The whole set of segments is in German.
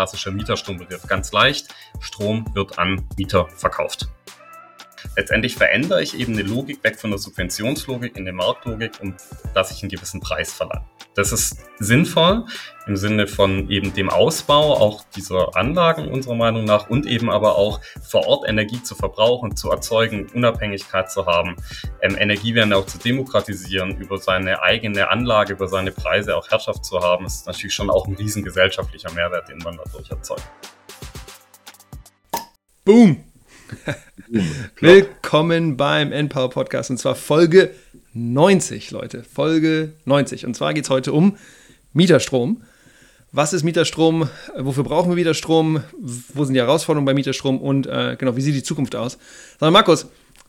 klassischer Mieterstrumbegriff. Ganz leicht, Strom wird an Mieter verkauft. Letztendlich verändere ich eben eine Logik weg von der Subventionslogik in eine Marktlogik und dass ich einen gewissen Preis verlange. Das ist sinnvoll im Sinne von eben dem Ausbau auch dieser Anlagen unserer Meinung nach und eben aber auch vor Ort Energie zu verbrauchen, zu erzeugen, Unabhängigkeit zu haben, ähm, Energiewende auch zu demokratisieren, über seine eigene Anlage, über seine Preise auch Herrschaft zu haben, ist natürlich schon auch ein riesen gesellschaftlicher Mehrwert, den man dadurch erzeugt. Boom! Willkommen beim Npower Podcast und zwar Folge 90, Leute. Folge 90. Und zwar geht es heute um Mieterstrom. Was ist Mieterstrom? Wofür brauchen wir Mieterstrom? Wo sind die Herausforderungen bei Mieterstrom? Und äh, genau, wie sieht die Zukunft aus? Sag Markus,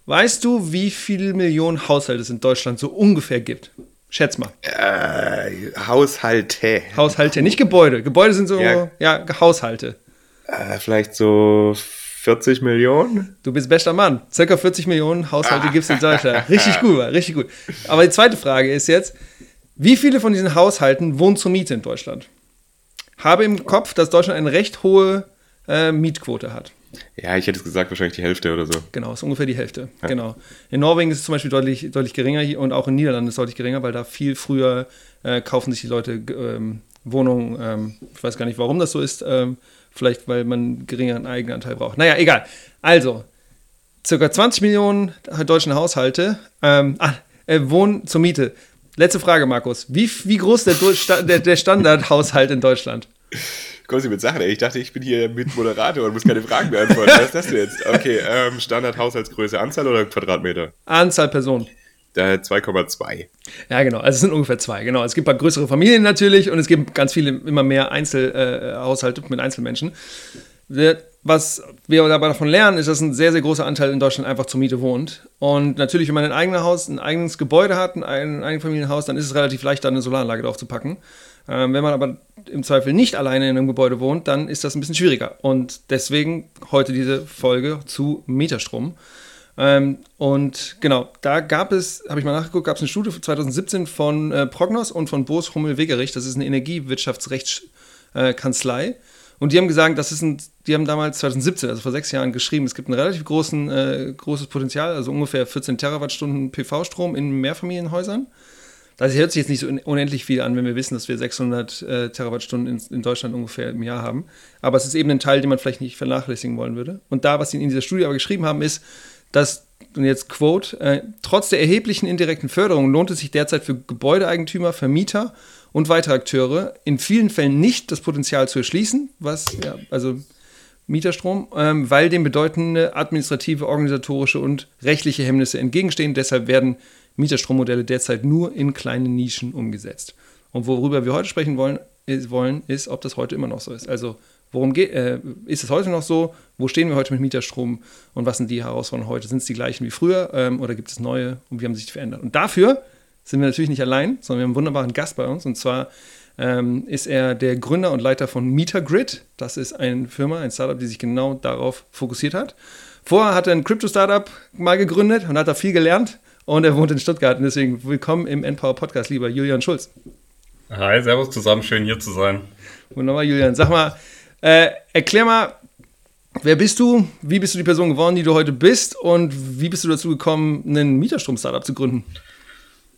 weißt du, wie viele Millionen Haushalte es in Deutschland so ungefähr gibt? Schätz mal. Äh, Haushalte. Haushalte, nicht Gebäude. Gebäude sind so, ja, ja Haushalte. Äh, vielleicht so 40 Millionen? Du bist bester Mann. Circa 40 Millionen Haushalte ah. gibt es in Deutschland. Richtig gut, richtig gut. Aber die zweite Frage ist jetzt, wie viele von diesen Haushalten wohnen zur Miete in Deutschland? Habe im Kopf, dass Deutschland eine recht hohe äh, Mietquote hat. Ja, ich hätte es gesagt, wahrscheinlich die Hälfte oder so. Genau, ist ungefähr die Hälfte. Ja. Genau. In Norwegen ist es zum Beispiel deutlich, deutlich geringer und auch in Niederlanden ist es deutlich geringer, weil da viel früher äh, kaufen sich die Leute ähm, Wohnungen. Ähm, ich weiß gar nicht, warum das so ist. Ähm, Vielleicht, weil man einen geringeren Eigenanteil braucht. Naja, egal. Also, circa 20 Millionen deutschen Haushalte ähm, ah, äh, wohnen zur Miete. Letzte Frage, Markus. Wie, wie groß ist der, der, der Standardhaushalt in Deutschland? Kommst du mit Sachen, ey? Ich dachte, ich bin hier mit Moderator und muss keine Fragen beantworten. Was ist das denn jetzt? Okay, ähm, Standardhaushaltsgröße, Anzahl oder Quadratmeter? Anzahl Personen. 2,2. Ja, genau. Also es sind ungefähr zwei. Genau. Es gibt ein paar größere Familien natürlich und es gibt ganz viele, immer mehr Einzelhaushalte äh, mit Einzelmenschen. Was wir dabei davon lernen, ist, dass ein sehr, sehr großer Anteil in Deutschland einfach zur Miete wohnt. Und natürlich, wenn man ein eigenes Haus, ein eigenes Gebäude hat, ein, ein Eigenfamilienhaus, dann ist es relativ leicht, da eine Solaranlage drauf zu packen. Ähm, wenn man aber im Zweifel nicht alleine in einem Gebäude wohnt, dann ist das ein bisschen schwieriger. Und deswegen heute diese Folge zu Mieterstrom. Ähm, und genau, da gab es, habe ich mal nachgeguckt, gab es eine Studie 2017 von äh, Prognos und von Boos Hummel-Wegerich. Das ist eine Energiewirtschaftsrechtskanzlei. Äh, und die haben gesagt, das ist ein, die haben damals 2017, also vor sechs Jahren, geschrieben, es gibt ein relativ großen, äh, großes Potenzial, also ungefähr 14 Terawattstunden PV-Strom in Mehrfamilienhäusern. Das hört sich jetzt nicht so unendlich viel an, wenn wir wissen, dass wir 600 äh, Terawattstunden in, in, Deutschland ungefähr im Jahr haben. Aber es ist eben ein Teil, den man vielleicht nicht vernachlässigen wollen würde. Und da, was sie in dieser Studie aber geschrieben haben, ist, dass, und jetzt Quote, äh, trotz der erheblichen indirekten Förderung lohnt es sich derzeit für Gebäudeeigentümer, Vermieter und weitere Akteure in vielen Fällen nicht das Potenzial zu erschließen, was, ja, also Mieterstrom, ähm, weil dem bedeutende administrative, organisatorische und rechtliche Hemmnisse entgegenstehen. Deshalb werden Mieterstrommodelle derzeit nur in kleinen Nischen umgesetzt. Und worüber wir heute sprechen wollen, ist, wollen, ist ob das heute immer noch so ist. Also Worum geht, äh, ist es heute noch so? Wo stehen wir heute mit Mieterstrom und was sind die Herausforderungen heute? Sind es die gleichen wie früher ähm, oder gibt es neue und wie haben sie sich verändert? Und dafür sind wir natürlich nicht allein, sondern wir haben einen wunderbaren Gast bei uns und zwar ähm, ist er der Gründer und Leiter von MeterGrid. Das ist eine Firma, ein Startup, die sich genau darauf fokussiert hat. Vorher hat er ein Crypto-Startup mal gegründet und hat da viel gelernt und er wohnt in Stuttgart und deswegen willkommen im Empower Podcast, lieber Julian Schulz. Hi, servus zusammen, schön hier zu sein. Wunderbar, Julian. Sag mal, äh, erklär mal, wer bist du? Wie bist du die Person geworden, die du heute bist? Und wie bist du dazu gekommen, einen Mieterstrom-Startup zu gründen?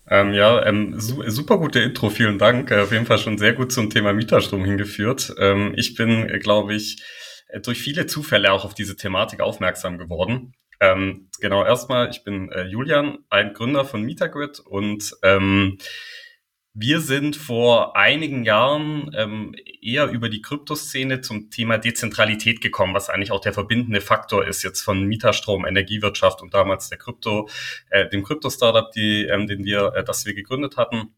Ähm, ja, ähm, super gute Intro, vielen Dank. Äh, auf jeden Fall schon sehr gut zum Thema Mieterstrom hingeführt. Ähm, ich bin, äh, glaube ich, äh, durch viele Zufälle auch auf diese Thematik aufmerksam geworden. Ähm, genau, erstmal, ich bin äh, Julian, ein Gründer von Mietergrid und ähm, wir sind vor einigen Jahren ähm, eher über die Kryptoszene zum Thema Dezentralität gekommen, was eigentlich auch der verbindende Faktor ist jetzt von Mieterstrom, Energiewirtschaft und damals der Krypto, äh, dem Krypto-Startup, die, ähm, den wir, äh, das wir gegründet hatten.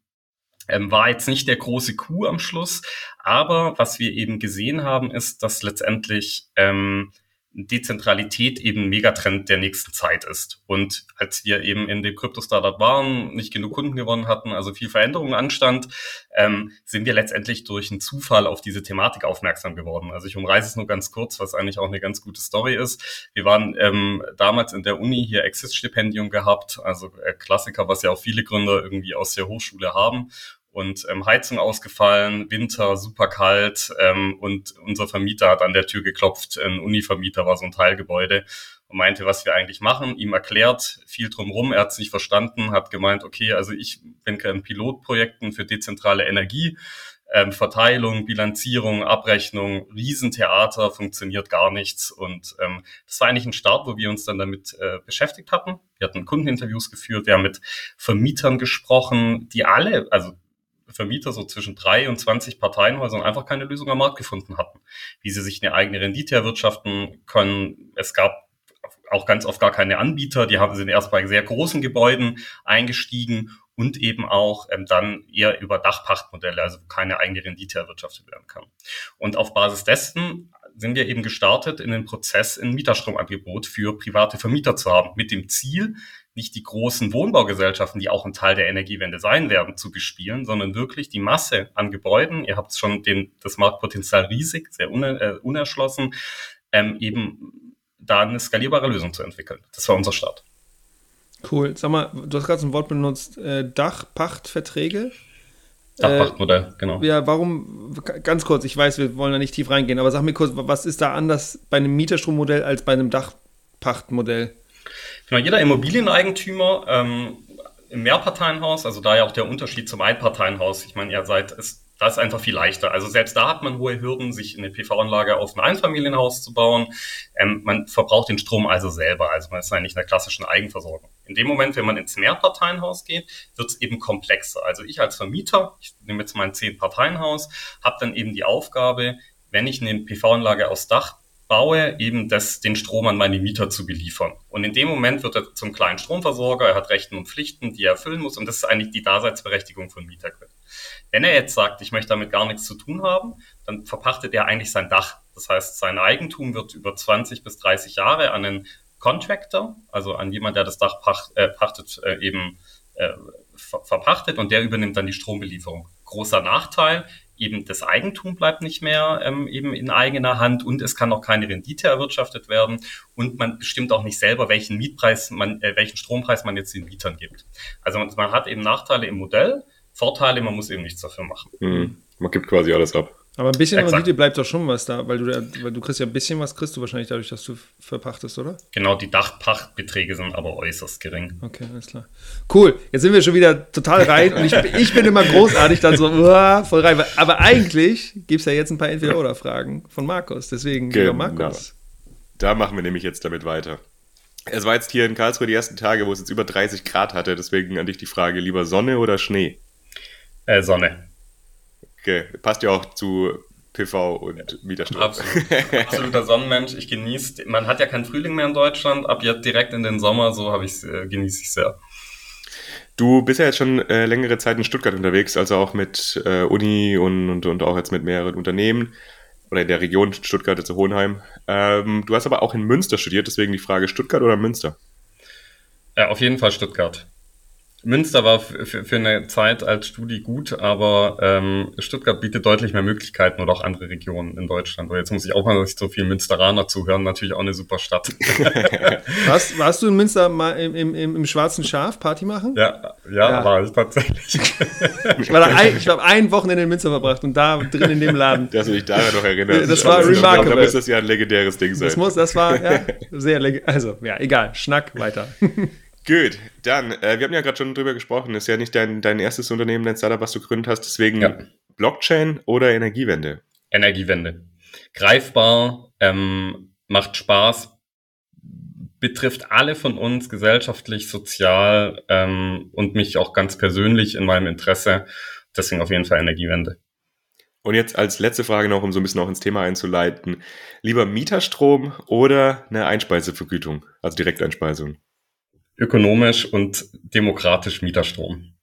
Ähm, war jetzt nicht der große Coup am Schluss, aber was wir eben gesehen haben, ist, dass letztendlich ähm, Dezentralität eben Megatrend der nächsten Zeit ist. Und als wir eben in dem Krypto-Startup waren, nicht genug Kunden gewonnen hatten, also viel Veränderung anstand, ähm, sind wir letztendlich durch einen Zufall auf diese Thematik aufmerksam geworden. Also ich umreiße es nur ganz kurz, was eigentlich auch eine ganz gute Story ist. Wir waren ähm, damals in der Uni hier Access-Stipendium gehabt, also äh, Klassiker, was ja auch viele Gründer irgendwie aus der Hochschule haben und ähm, Heizung ausgefallen, Winter, super kalt ähm, und unser Vermieter hat an der Tür geklopft, ein Univermieter war so ein Teilgebäude und meinte, was wir eigentlich machen, ihm erklärt, viel drumrum, er hat es nicht verstanden, hat gemeint, okay, also ich bin in Pilotprojekten für dezentrale Energie, ähm, Verteilung, Bilanzierung, Abrechnung, Riesentheater, funktioniert gar nichts. Und ähm, das war eigentlich ein Start, wo wir uns dann damit äh, beschäftigt hatten. Wir hatten Kundeninterviews geführt, wir haben mit Vermietern gesprochen, die alle, also Vermieter so zwischen drei und 20 Parteienhäusern einfach keine Lösung am Markt gefunden hatten, wie sie sich eine eigene Rendite erwirtschaften können. Es gab auch ganz oft gar keine Anbieter, die haben sind erst bei sehr großen Gebäuden eingestiegen und eben auch ähm, dann eher über Dachpachtmodelle, also keine eigene Rendite erwirtschaftet werden kann. Und auf Basis dessen sind wir eben gestartet in den Prozess, ein Mieterstromangebot für private Vermieter zu haben, mit dem Ziel, nicht die großen Wohnbaugesellschaften, die auch ein Teil der Energiewende sein werden, zu bespielen, sondern wirklich die Masse an Gebäuden, ihr habt schon den, das Marktpotenzial riesig, sehr uner, äh, unerschlossen, ähm, eben da eine skalierbare Lösung zu entwickeln. Das war unser Start. Cool. Sag mal, du hast gerade so ein Wort benutzt, äh, Dachpachtverträge. Dachpachtmodell, äh, genau. Ja, warum, ganz kurz, ich weiß, wir wollen da nicht tief reingehen, aber sag mir kurz, was ist da anders bei einem Mieterstrommodell als bei einem Dachpachtmodell? Genau, jeder Immobilieneigentümer ähm, im Mehrparteienhaus, also da ja auch der Unterschied zum Einparteienhaus, ich meine, ihr seid, ist, da ist einfach viel leichter. Also selbst da hat man hohe Hürden, sich eine PV-Anlage auf ein Einfamilienhaus zu bauen. Ähm, man verbraucht den Strom also selber, also man ist eigentlich in der klassischen Eigenversorgung. In dem Moment, wenn man ins Mehrparteienhaus geht, wird es eben komplexer. Also ich als Vermieter, ich nehme jetzt mein Zehn-Parteienhaus, habe dann eben die Aufgabe, wenn ich eine PV-Anlage aus Dach baue, eben das, den Strom an meine Mieter zu beliefern. Und in dem Moment wird er zum kleinen Stromversorger, er hat Rechten und Pflichten, die er erfüllen muss und das ist eigentlich die Daseinsberechtigung von Mietergrid. Wenn er jetzt sagt, ich möchte damit gar nichts zu tun haben, dann verpachtet er eigentlich sein Dach. Das heißt, sein Eigentum wird über 20 bis 30 Jahre an einen Contractor, also an jemand, der das Dach pacht, äh, pachtet, äh, eben äh, ver verpachtet und der übernimmt dann die Strombelieferung. Großer Nachteil, eben das Eigentum bleibt nicht mehr ähm, eben in eigener Hand und es kann auch keine Rendite erwirtschaftet werden und man bestimmt auch nicht selber, welchen Mietpreis man, äh, welchen Strompreis man jetzt den Mietern gibt. Also man, man hat eben Nachteile im Modell, Vorteile, man muss eben nichts dafür machen. Mhm. Man gibt quasi alles ab. Aber ein bisschen Exakt. Rendite bleibt doch schon was da, weil du, weil du kriegst ja ein bisschen was, kriegst du wahrscheinlich dadurch, dass du verpachtest, oder? Genau, die Dachpachtbeträge sind aber äußerst gering. Okay, alles klar. Cool, jetzt sind wir schon wieder total rein und ich, ich bin immer großartig dann so, uah, voll rein. Aber eigentlich gibt es ja jetzt ein paar Entweder-Oder-Fragen von Markus, deswegen, genau. Markus. Da machen wir nämlich jetzt damit weiter. Es war jetzt hier in Karlsruhe die ersten Tage, wo es jetzt über 30 Grad hatte, deswegen an dich die Frage, lieber Sonne oder Schnee? Äh, Sonne. Okay, passt ja auch zu PV und Mieterstrom. Absolut. Absoluter Sonnenmensch. Ich genieße, man hat ja keinen Frühling mehr in Deutschland, ab jetzt direkt in den Sommer, so habe ich äh, genieße ich sehr. Du bist ja jetzt schon äh, längere Zeit in Stuttgart unterwegs, also auch mit äh, Uni und, und, und auch jetzt mit mehreren Unternehmen oder in der Region Stuttgart, also Hohenheim. Ähm, du hast aber auch in Münster studiert, deswegen die Frage Stuttgart oder Münster? Ja, auf jeden Fall Stuttgart. Münster war für, eine Zeit als Studi gut, aber ähm, Stuttgart bietet deutlich mehr Möglichkeiten oder auch andere Regionen in Deutschland. Und jetzt muss ich auch mal nicht so viel Münsteraner zuhören, natürlich auch eine super Stadt. warst, warst du in Münster mal im, im, im Schwarzen Schaf Party machen? Ja, ja, ja. war ich tatsächlich. ich war da ein, ich habe ein Wochenende in Münster verbracht und da drin in dem Laden. Dass du dich daran noch erinnerst. Das war also, remarkable. Da muss das ja ein legendäres Ding sein. Das muss, das war ja, sehr legendär. Also, ja, egal, Schnack weiter. Gut, dann, äh, wir haben ja gerade schon drüber gesprochen, ist ja nicht dein, dein erstes Unternehmen, dein Startup, was du gegründet hast, deswegen ja. Blockchain oder Energiewende? Energiewende. Greifbar, ähm, macht Spaß, betrifft alle von uns gesellschaftlich, sozial ähm, und mich auch ganz persönlich in meinem Interesse. Deswegen auf jeden Fall Energiewende. Und jetzt als letzte Frage noch, um so ein bisschen auch ins Thema einzuleiten. Lieber Mieterstrom oder eine Einspeisevergütung, also Direkteinspeisung? Ökonomisch und demokratisch Mieterstrom.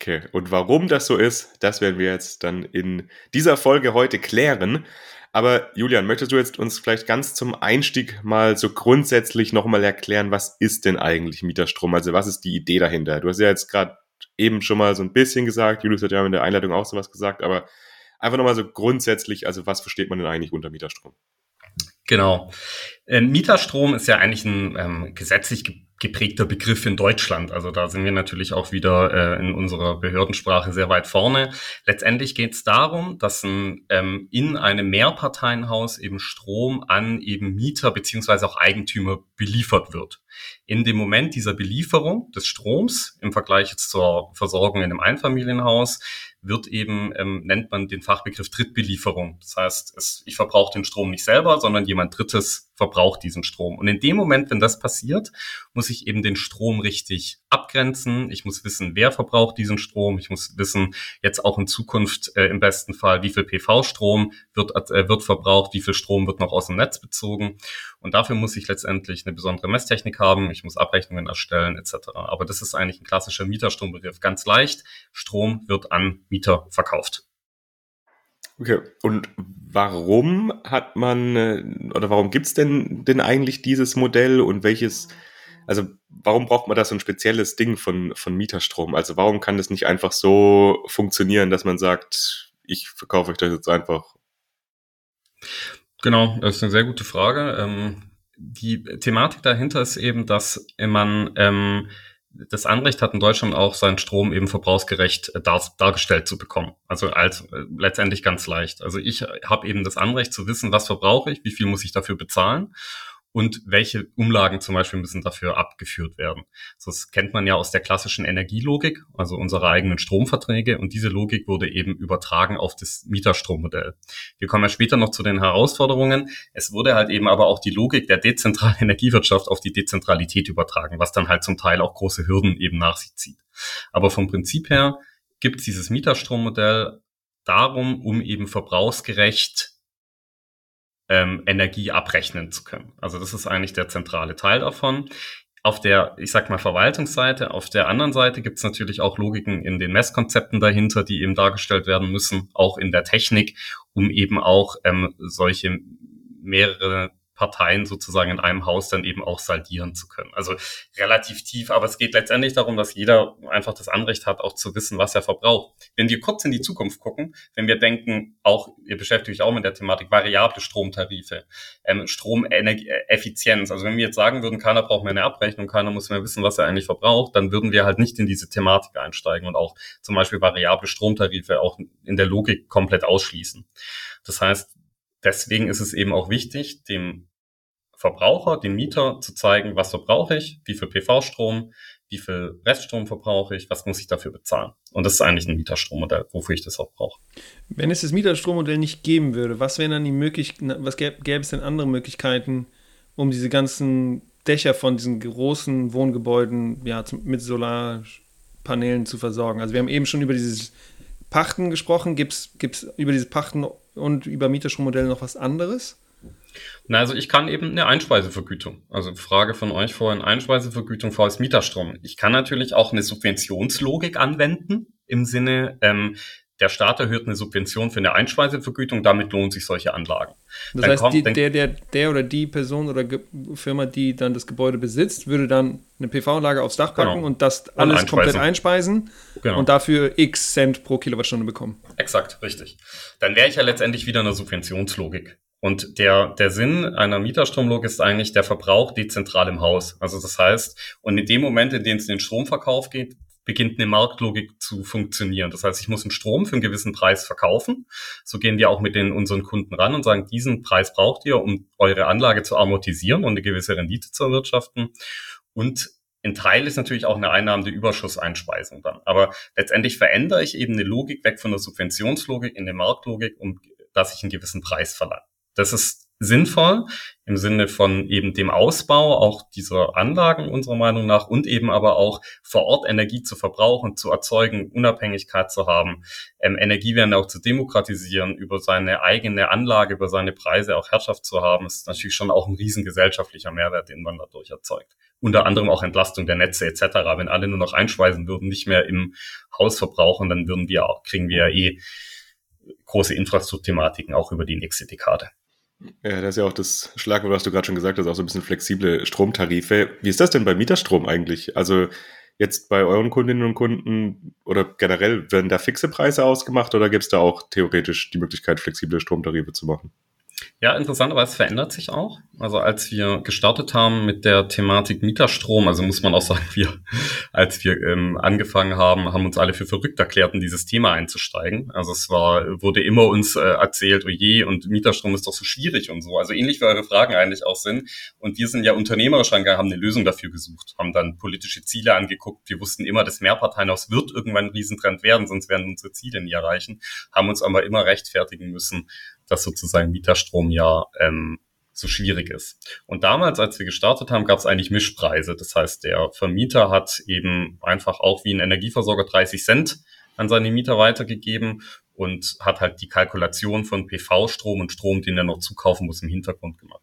Okay, und warum das so ist, das werden wir jetzt dann in dieser Folge heute klären. Aber Julian, möchtest du jetzt uns vielleicht ganz zum Einstieg mal so grundsätzlich nochmal erklären, was ist denn eigentlich Mieterstrom? Also was ist die Idee dahinter? Du hast ja jetzt gerade eben schon mal so ein bisschen gesagt, Julius hat ja in der Einleitung auch sowas gesagt, aber einfach nochmal so grundsätzlich, also was versteht man denn eigentlich unter Mieterstrom? Genau. Ähm, Mieterstrom ist ja eigentlich ein ähm, gesetzlich geprägter Begriff in Deutschland. Also da sind wir natürlich auch wieder äh, in unserer Behördensprache sehr weit vorne. Letztendlich geht es darum, dass ein, ähm, in einem Mehrparteienhaus eben Strom an eben Mieter beziehungsweise auch Eigentümer beliefert wird. In dem Moment dieser Belieferung des Stroms im Vergleich zur Versorgung in einem Einfamilienhaus wird eben, ähm, nennt man den Fachbegriff Drittbelieferung. Das heißt, es, ich verbrauche den Strom nicht selber, sondern jemand Drittes verbraucht diesen Strom. Und in dem Moment, wenn das passiert, muss ich eben den Strom richtig abgrenzen. Ich muss wissen, wer verbraucht diesen Strom. Ich muss wissen, jetzt auch in Zukunft äh, im besten Fall, wie viel PV-Strom wird, äh, wird verbraucht, wie viel Strom wird noch aus dem Netz bezogen. Und dafür muss ich letztendlich eine besondere Messtechnik haben. Ich muss Abrechnungen erstellen etc. Aber das ist eigentlich ein klassischer Mieterstrombegriff. Ganz leicht. Strom wird an Mieter verkauft. Okay, und warum hat man äh, oder warum gibt's denn denn eigentlich dieses Modell und welches, also warum braucht man da so ein spezielles Ding von, von Mieterstrom? Also warum kann das nicht einfach so funktionieren, dass man sagt, ich verkaufe euch das jetzt einfach? Genau, das ist eine sehr gute Frage. Ähm, die Thematik dahinter ist eben, dass man ähm, das Anrecht hat in Deutschland auch, seinen Strom eben verbrauchsgerecht äh, dar, dargestellt zu bekommen. Also als äh, letztendlich ganz leicht. Also ich habe eben das Anrecht zu wissen, was verbrauche ich, wie viel muss ich dafür bezahlen und welche Umlagen zum Beispiel müssen dafür abgeführt werden. Das kennt man ja aus der klassischen Energielogik, also unserer eigenen Stromverträge und diese Logik wurde eben übertragen auf das Mieterstrommodell. Wir kommen ja später noch zu den Herausforderungen. Es wurde halt eben aber auch die Logik der dezentralen Energiewirtschaft auf die Dezentralität übertragen, was dann halt zum Teil auch große Hürden eben nach sich zieht. Aber vom Prinzip her gibt es dieses Mieterstrommodell darum, um eben verbrauchsgerecht ähm, Energie abrechnen zu können. Also das ist eigentlich der zentrale Teil davon. Auf der, ich sag mal, Verwaltungsseite, auf der anderen Seite gibt es natürlich auch Logiken in den Messkonzepten dahinter, die eben dargestellt werden müssen, auch in der Technik, um eben auch ähm, solche mehrere Parteien sozusagen in einem Haus dann eben auch saldieren zu können. Also relativ tief, aber es geht letztendlich darum, dass jeder einfach das Anrecht hat, auch zu wissen, was er verbraucht. Wenn wir kurz in die Zukunft gucken, wenn wir denken, auch, ihr beschäftigt euch auch mit der Thematik variable Stromtarife, ähm, Stromenergieeffizienz. Also wenn wir jetzt sagen würden, keiner braucht mehr eine Abrechnung, keiner muss mehr wissen, was er eigentlich verbraucht, dann würden wir halt nicht in diese Thematik einsteigen und auch zum Beispiel variable Stromtarife auch in der Logik komplett ausschließen. Das heißt, deswegen ist es eben auch wichtig, dem Verbraucher, dem Mieter zu zeigen, was verbrauche ich, wie viel PV-Strom, wie viel Reststrom verbrauche ich, was muss ich dafür bezahlen. Und das ist eigentlich ein Mieterstrommodell, wofür ich das auch brauche. Wenn es das Mieterstrommodell nicht geben würde, was wären dann die Möglichkeiten, was gäbe, gäbe es denn andere Möglichkeiten, um diese ganzen Dächer von diesen großen Wohngebäuden ja, mit Solarpanelen zu versorgen? Also wir haben eben schon über dieses Pachten gesprochen. Gibt es über dieses Pachten und über Mieterstrommodelle noch was anderes? Na, also ich kann eben eine Einspeisevergütung. Also Frage von euch vorhin, Einspeisevergütung vor als Mieterstrom. Ich kann natürlich auch eine Subventionslogik anwenden im Sinne, ähm, der Staat erhöht eine Subvention für eine Einspeisevergütung, damit lohnen sich solche Anlagen. Das dann heißt, kommt, die, der, der, der oder die Person oder Ge Firma, die dann das Gebäude besitzt, würde dann eine PV-Anlage aufs Dach packen genau. und das alles und komplett einspeisen genau. und dafür x Cent pro Kilowattstunde bekommen. Exakt, richtig. Dann wäre ich ja letztendlich wieder in einer Subventionslogik. Und der, der Sinn einer Mieterstromlogik ist eigentlich der Verbrauch dezentral im Haus. Also das heißt, und in dem Moment, in dem es in den Stromverkauf geht, beginnt eine Marktlogik zu funktionieren. Das heißt, ich muss einen Strom für einen gewissen Preis verkaufen. So gehen wir auch mit den unseren Kunden ran und sagen, diesen Preis braucht ihr, um eure Anlage zu amortisieren und eine gewisse Rendite zu erwirtschaften. Und ein Teil ist natürlich auch eine einnahmende Überschusseinspeisung dann. Aber letztendlich verändere ich eben eine Logik weg von der Subventionslogik in eine Marktlogik, um dass ich einen gewissen Preis verlange. Das ist sinnvoll im Sinne von eben dem Ausbau auch dieser Anlagen unserer Meinung nach und eben aber auch vor Ort Energie zu verbrauchen, zu erzeugen, Unabhängigkeit zu haben, ähm, Energiewende auch zu demokratisieren, über seine eigene Anlage, über seine Preise auch Herrschaft zu haben, ist natürlich schon auch ein riesen gesellschaftlicher Mehrwert, den man dadurch erzeugt. Unter anderem auch Entlastung der Netze etc. Wenn alle nur noch einspeisen würden, nicht mehr im Haus verbrauchen, dann würden wir auch, kriegen wir ja eh große Infrastrukturthematiken auch über die nächste Dekade. Ja, das ist ja auch das Schlagwort, was du gerade schon gesagt hast, auch so ein bisschen flexible Stromtarife. Wie ist das denn bei Mieterstrom eigentlich? Also jetzt bei euren Kundinnen und Kunden oder generell werden da fixe Preise ausgemacht oder gibt es da auch theoretisch die Möglichkeit, flexible Stromtarife zu machen? Ja, interessanterweise verändert sich auch. Also als wir gestartet haben mit der Thematik Mieterstrom, also muss man auch sagen, wir, als wir ähm, angefangen haben, haben uns alle für verrückt erklärt, in dieses Thema einzusteigen. Also es war, wurde immer uns äh, erzählt, oh je, und Mieterstrom ist doch so schwierig und so. Also ähnlich wie eure Fragen eigentlich auch sind. Und wir sind ja unternehmerisch angegangen, haben eine Lösung dafür gesucht, haben dann politische Ziele angeguckt. Wir wussten immer, das Mehrparteienhaus wird irgendwann ein Riesentrend werden, sonst werden unsere Ziele nie erreichen, haben uns aber immer rechtfertigen müssen, dass sozusagen Mieterstrom ja ähm, so schwierig ist. Und damals, als wir gestartet haben, gab es eigentlich Mischpreise. Das heißt, der Vermieter hat eben einfach auch wie ein Energieversorger 30 Cent an seine Mieter weitergegeben und hat halt die Kalkulation von PV-Strom und Strom, den er noch zukaufen muss, im Hintergrund gemacht.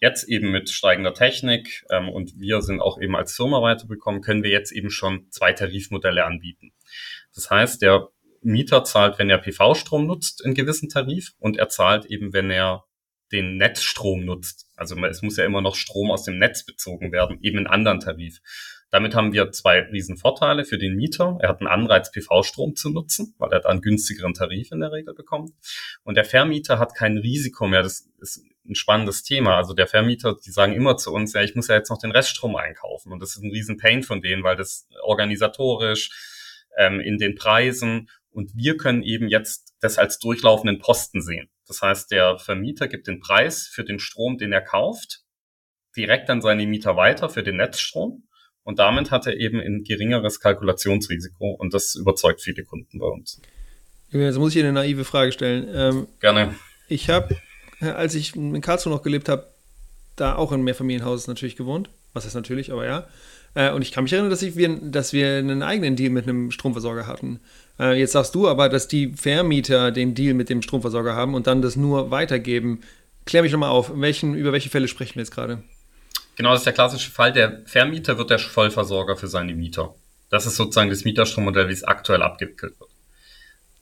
Jetzt eben mit steigender Technik ähm, und wir sind auch eben als Firma weiterbekommen, können wir jetzt eben schon zwei Tarifmodelle anbieten. Das heißt, der Mieter zahlt, wenn er PV-Strom nutzt, in gewissen Tarif und er zahlt eben, wenn er den Netzstrom nutzt. Also es muss ja immer noch Strom aus dem Netz bezogen werden, eben in anderen Tarif. Damit haben wir zwei riesen Vorteile für den Mieter. Er hat einen Anreiz, PV-Strom zu nutzen, weil er da einen günstigeren Tarif in der Regel bekommt. Und der Vermieter hat kein Risiko mehr. Das ist ein spannendes Thema. Also der Vermieter, die sagen immer zu uns, ja, ich muss ja jetzt noch den Reststrom einkaufen. Und das ist ein riesen Pain von denen, weil das organisatorisch ähm, in den Preisen und wir können eben jetzt das als durchlaufenden Posten sehen. Das heißt, der Vermieter gibt den Preis für den Strom, den er kauft, direkt an seine Mieter weiter für den Netzstrom. Und damit hat er eben ein geringeres Kalkulationsrisiko und das überzeugt viele Kunden bei uns. Jetzt muss ich eine naive Frage stellen. Ähm, Gerne. Ich habe, als ich in Karlsruhe noch gelebt habe, da auch in Mehrfamilienhaus natürlich gewohnt. Was ist natürlich, aber ja. Äh, und ich kann mich erinnern, dass, ich, wir, dass wir einen eigenen Deal mit einem Stromversorger hatten. Äh, jetzt sagst du aber, dass die Vermieter den Deal mit dem Stromversorger haben und dann das nur weitergeben. Klär mich nochmal auf, welchen, über welche Fälle sprechen wir jetzt gerade? Genau, das ist der klassische Fall. Der Vermieter wird der Vollversorger für seine Mieter. Das ist sozusagen das Mieterstrommodell, wie es aktuell abgewickelt wird.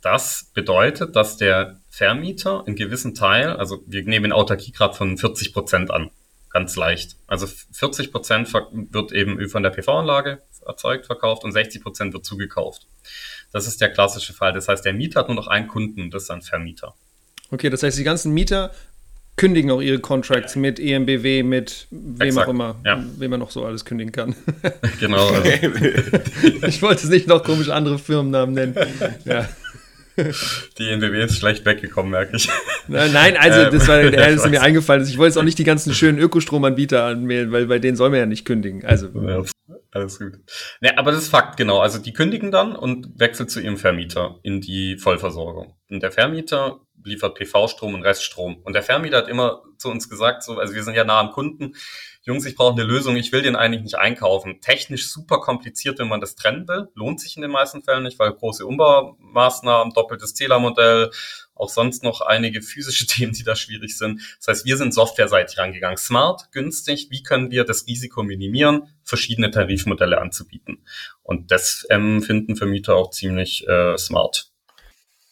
Das bedeutet, dass der Vermieter in gewissen Teil, also wir nehmen den Autarkiegrad von 40 Prozent an, ganz leicht. Also 40 Prozent wird eben von der PV-Anlage erzeugt, verkauft und 60 Prozent wird zugekauft. Das ist der klassische Fall. Das heißt, der Mieter hat nur noch einen Kunden, das ist ein Vermieter. Okay, das heißt, die ganzen Mieter kündigen auch ihre Contracts mit EMBW, mit wem Exakt, auch immer, ja. wem man noch so alles kündigen kann. genau. Also. ich wollte es nicht noch komisch andere Firmennamen nennen. Ja. Die EMBW ist schlecht weggekommen, merke ich. Nein, also das war der ist mir eingefallen. Ich wollte jetzt auch nicht die ganzen schönen Ökostromanbieter anmelden, weil bei denen soll man ja nicht kündigen. Also. Ja, alles gut. Ja, aber das ist Fakt, genau. Also die kündigen dann und wechseln zu ihrem Vermieter in die Vollversorgung. Und der Vermieter liefert PV-Strom und Reststrom. Und der Vermieter hat immer zu uns gesagt, so, also wir sind ja nah am Kunden, Jungs, ich brauche eine Lösung, ich will den eigentlich nicht einkaufen. Technisch super kompliziert, wenn man das trennen will. Lohnt sich in den meisten Fällen nicht, weil große Umbaumaßnahmen, doppeltes Zählermodell, auch sonst noch einige physische Themen, die da schwierig sind. Das heißt, wir sind softwareseitig rangegangen. Smart, günstig, wie können wir das Risiko minimieren, verschiedene Tarifmodelle anzubieten. Und das ähm, finden Vermieter auch ziemlich äh, smart.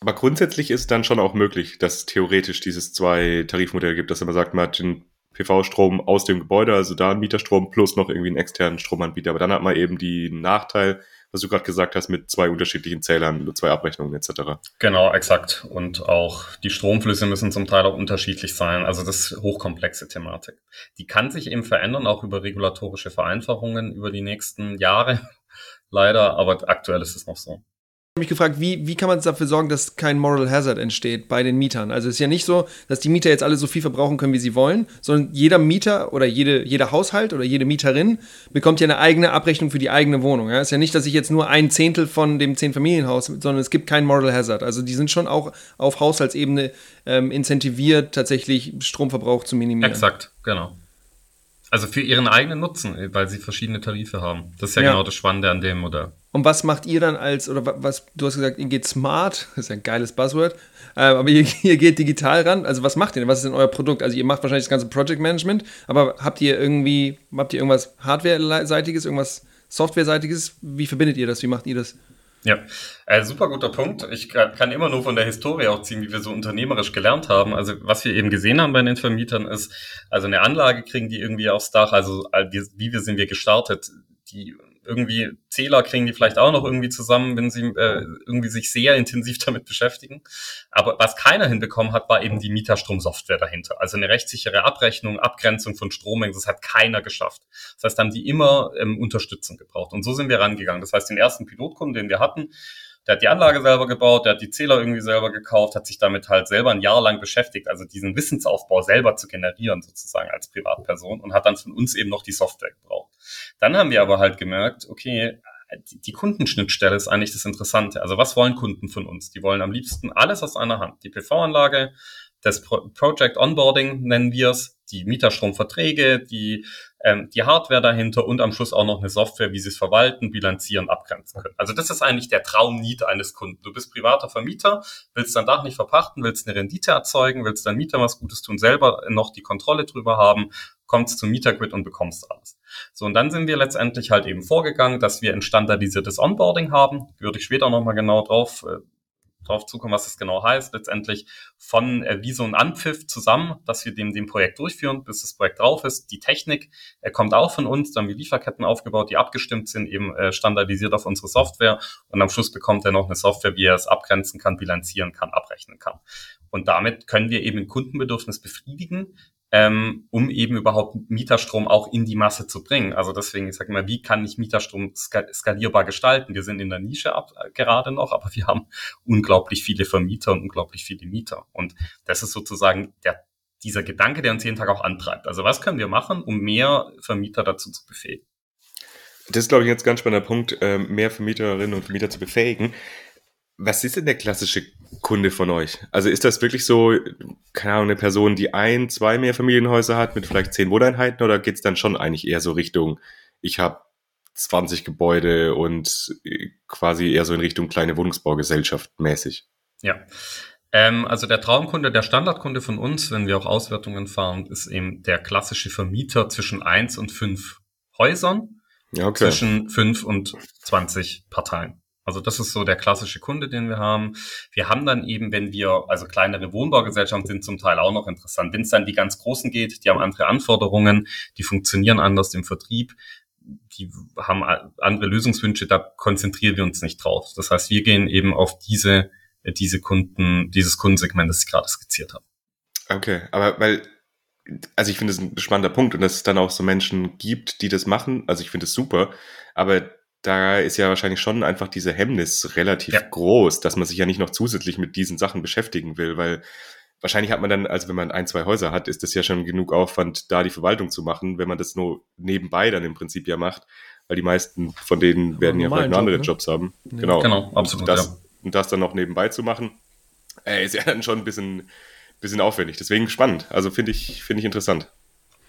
Aber grundsätzlich ist dann schon auch möglich, dass theoretisch dieses zwei Tarifmodelle gibt, dass man sagt, man hat den PV-Strom aus dem Gebäude, also da ein Mieterstrom plus noch irgendwie einen externen Stromanbieter. Aber dann hat man eben den Nachteil, was du gerade gesagt hast, mit zwei unterschiedlichen Zählern, zwei Abrechnungen etc. Genau, exakt. Und auch die Stromflüsse müssen zum Teil auch unterschiedlich sein. Also das ist hochkomplexe Thematik. Die kann sich eben verändern, auch über regulatorische Vereinfachungen über die nächsten Jahre. Leider, aber aktuell ist es noch so mich gefragt, wie, wie kann man dafür sorgen, dass kein Moral Hazard entsteht bei den Mietern? Also es ist ja nicht so, dass die Mieter jetzt alle so viel verbrauchen können, wie sie wollen, sondern jeder Mieter oder jede, jeder Haushalt oder jede Mieterin bekommt ja eine eigene Abrechnung für die eigene Wohnung. Es ist ja nicht, dass ich jetzt nur ein Zehntel von dem Zehnfamilienhaus, sondern es gibt kein Moral Hazard. Also die sind schon auch auf Haushaltsebene ähm, incentiviert, tatsächlich Stromverbrauch zu minimieren. Exakt, genau. Also für ihren eigenen Nutzen, weil sie verschiedene Tarife haben. Das ist ja, ja. genau das Spannende an dem Modell. Und was macht ihr dann als, oder was, du hast gesagt, ihr geht smart, das ist ja ein geiles Buzzword, äh, aber ihr, ihr, geht digital ran. Also was macht ihr denn? Was ist denn euer Produkt? Also ihr macht wahrscheinlich das ganze Project Management, aber habt ihr irgendwie, habt ihr irgendwas Hardware-seitiges, irgendwas Software-seitiges? Wie verbindet ihr das? Wie macht ihr das? Ja, äh, super guter Punkt. Ich kann immer nur von der Historie auch ziehen, wie wir so unternehmerisch gelernt haben. Also was wir eben gesehen haben bei den Vermietern ist, also eine Anlage kriegen die irgendwie aufs Dach, also wie, wie wir sind wir gestartet, die irgendwie Zähler kriegen die vielleicht auch noch irgendwie zusammen, wenn sie äh, irgendwie sich sehr intensiv damit beschäftigen. Aber was keiner hinbekommen hat, war eben die Mieterstromsoftware dahinter. Also eine rechtssichere Abrechnung, Abgrenzung von Strommengen, das hat keiner geschafft. Das heißt, haben die immer ähm, Unterstützung gebraucht. Und so sind wir rangegangen. Das heißt, den ersten Pilotkunden, den wir hatten, der hat die Anlage selber gebaut, der hat die Zähler irgendwie selber gekauft, hat sich damit halt selber ein Jahr lang beschäftigt, also diesen Wissensaufbau selber zu generieren sozusagen als Privatperson und hat dann von uns eben noch die Software gebraucht. Dann haben wir aber halt gemerkt, okay, die Kundenschnittstelle ist eigentlich das Interessante. Also was wollen Kunden von uns? Die wollen am liebsten alles aus einer Hand. Die PV-Anlage, das Project Onboarding nennen wir es, die Mieterstromverträge, die, ähm, die Hardware dahinter und am Schluss auch noch eine Software, wie sie es verwalten, bilanzieren, abgrenzen können. Also das ist eigentlich der Traumnied eines Kunden. Du bist privater Vermieter, willst dein Dach nicht verpachten, willst eine Rendite erzeugen, willst dein Mieter was Gutes tun, selber noch die Kontrolle drüber haben, kommst zum Mietergrid und bekommst alles. So, und dann sind wir letztendlich halt eben vorgegangen, dass wir ein standardisiertes Onboarding haben. Würde ich später nochmal genau drauf äh, drauf zukommen, was das genau heißt, letztendlich von äh, wie so ein Anpfiff zusammen, dass wir dem, dem Projekt durchführen, bis das Projekt drauf ist. Die Technik äh, kommt auch von uns, dann haben wir Lieferketten aufgebaut, die abgestimmt sind, eben äh, standardisiert auf unsere Software und am Schluss bekommt er noch eine Software, wie er es abgrenzen kann, bilanzieren kann, abrechnen kann. Und damit können wir eben ein Kundenbedürfnis befriedigen, ähm, um eben überhaupt Mieterstrom auch in die Masse zu bringen. Also deswegen, ich sage mal, wie kann ich Mieterstrom skalierbar gestalten? Wir sind in der Nische ab, äh, gerade noch, aber wir haben unglaublich viele Vermieter und unglaublich viele Mieter. Und das ist sozusagen der, dieser Gedanke, der uns jeden Tag auch antreibt. Also was können wir machen, um mehr Vermieter dazu zu befähigen? Das ist, glaube ich, jetzt ganz spannender Punkt, ähm, mehr Vermieterinnen und Vermieter zu befähigen. Was ist denn der klassische Kunde von euch? Also ist das wirklich so, keine Ahnung, eine Person, die ein, zwei Mehrfamilienhäuser hat mit vielleicht zehn Wohneinheiten oder geht es dann schon eigentlich eher so Richtung, ich habe 20 Gebäude und äh, quasi eher so in Richtung kleine Wohnungsbaugesellschaft mäßig? Ja. Ähm, also der Traumkunde, der Standardkunde von uns, wenn wir auch Auswertungen fahren, ist eben der klassische Vermieter zwischen eins und fünf Häusern, ja, okay. zwischen fünf und 20 Parteien. Also das ist so der klassische Kunde, den wir haben. Wir haben dann eben, wenn wir, also kleinere Wohnbaugesellschaften sind zum Teil auch noch interessant. Wenn es dann die ganz großen geht, die haben andere Anforderungen, die funktionieren anders im Vertrieb, die haben andere Lösungswünsche, da konzentrieren wir uns nicht drauf. Das heißt, wir gehen eben auf diese, diese Kunden, dieses Kundensegment, das ich gerade skizziert habe. Okay, aber weil also ich finde es ein spannender Punkt und dass es dann auch so Menschen gibt, die das machen. Also ich finde es super, aber da ist ja wahrscheinlich schon einfach diese Hemmnis relativ ja. groß, dass man sich ja nicht noch zusätzlich mit diesen Sachen beschäftigen will, weil wahrscheinlich hat man dann, also wenn man ein, zwei Häuser hat, ist das ja schon genug Aufwand, da die Verwaltung zu machen, wenn man das nur nebenbei dann im Prinzip ja macht, weil die meisten von denen werden ja vielleicht Job, andere ne? Jobs haben. Ja. Genau, genau absolut. Und das, ja. und das dann noch nebenbei zu machen, äh, ist ja dann schon ein bisschen, bisschen aufwendig. Deswegen spannend. Also finde ich, finde ich interessant.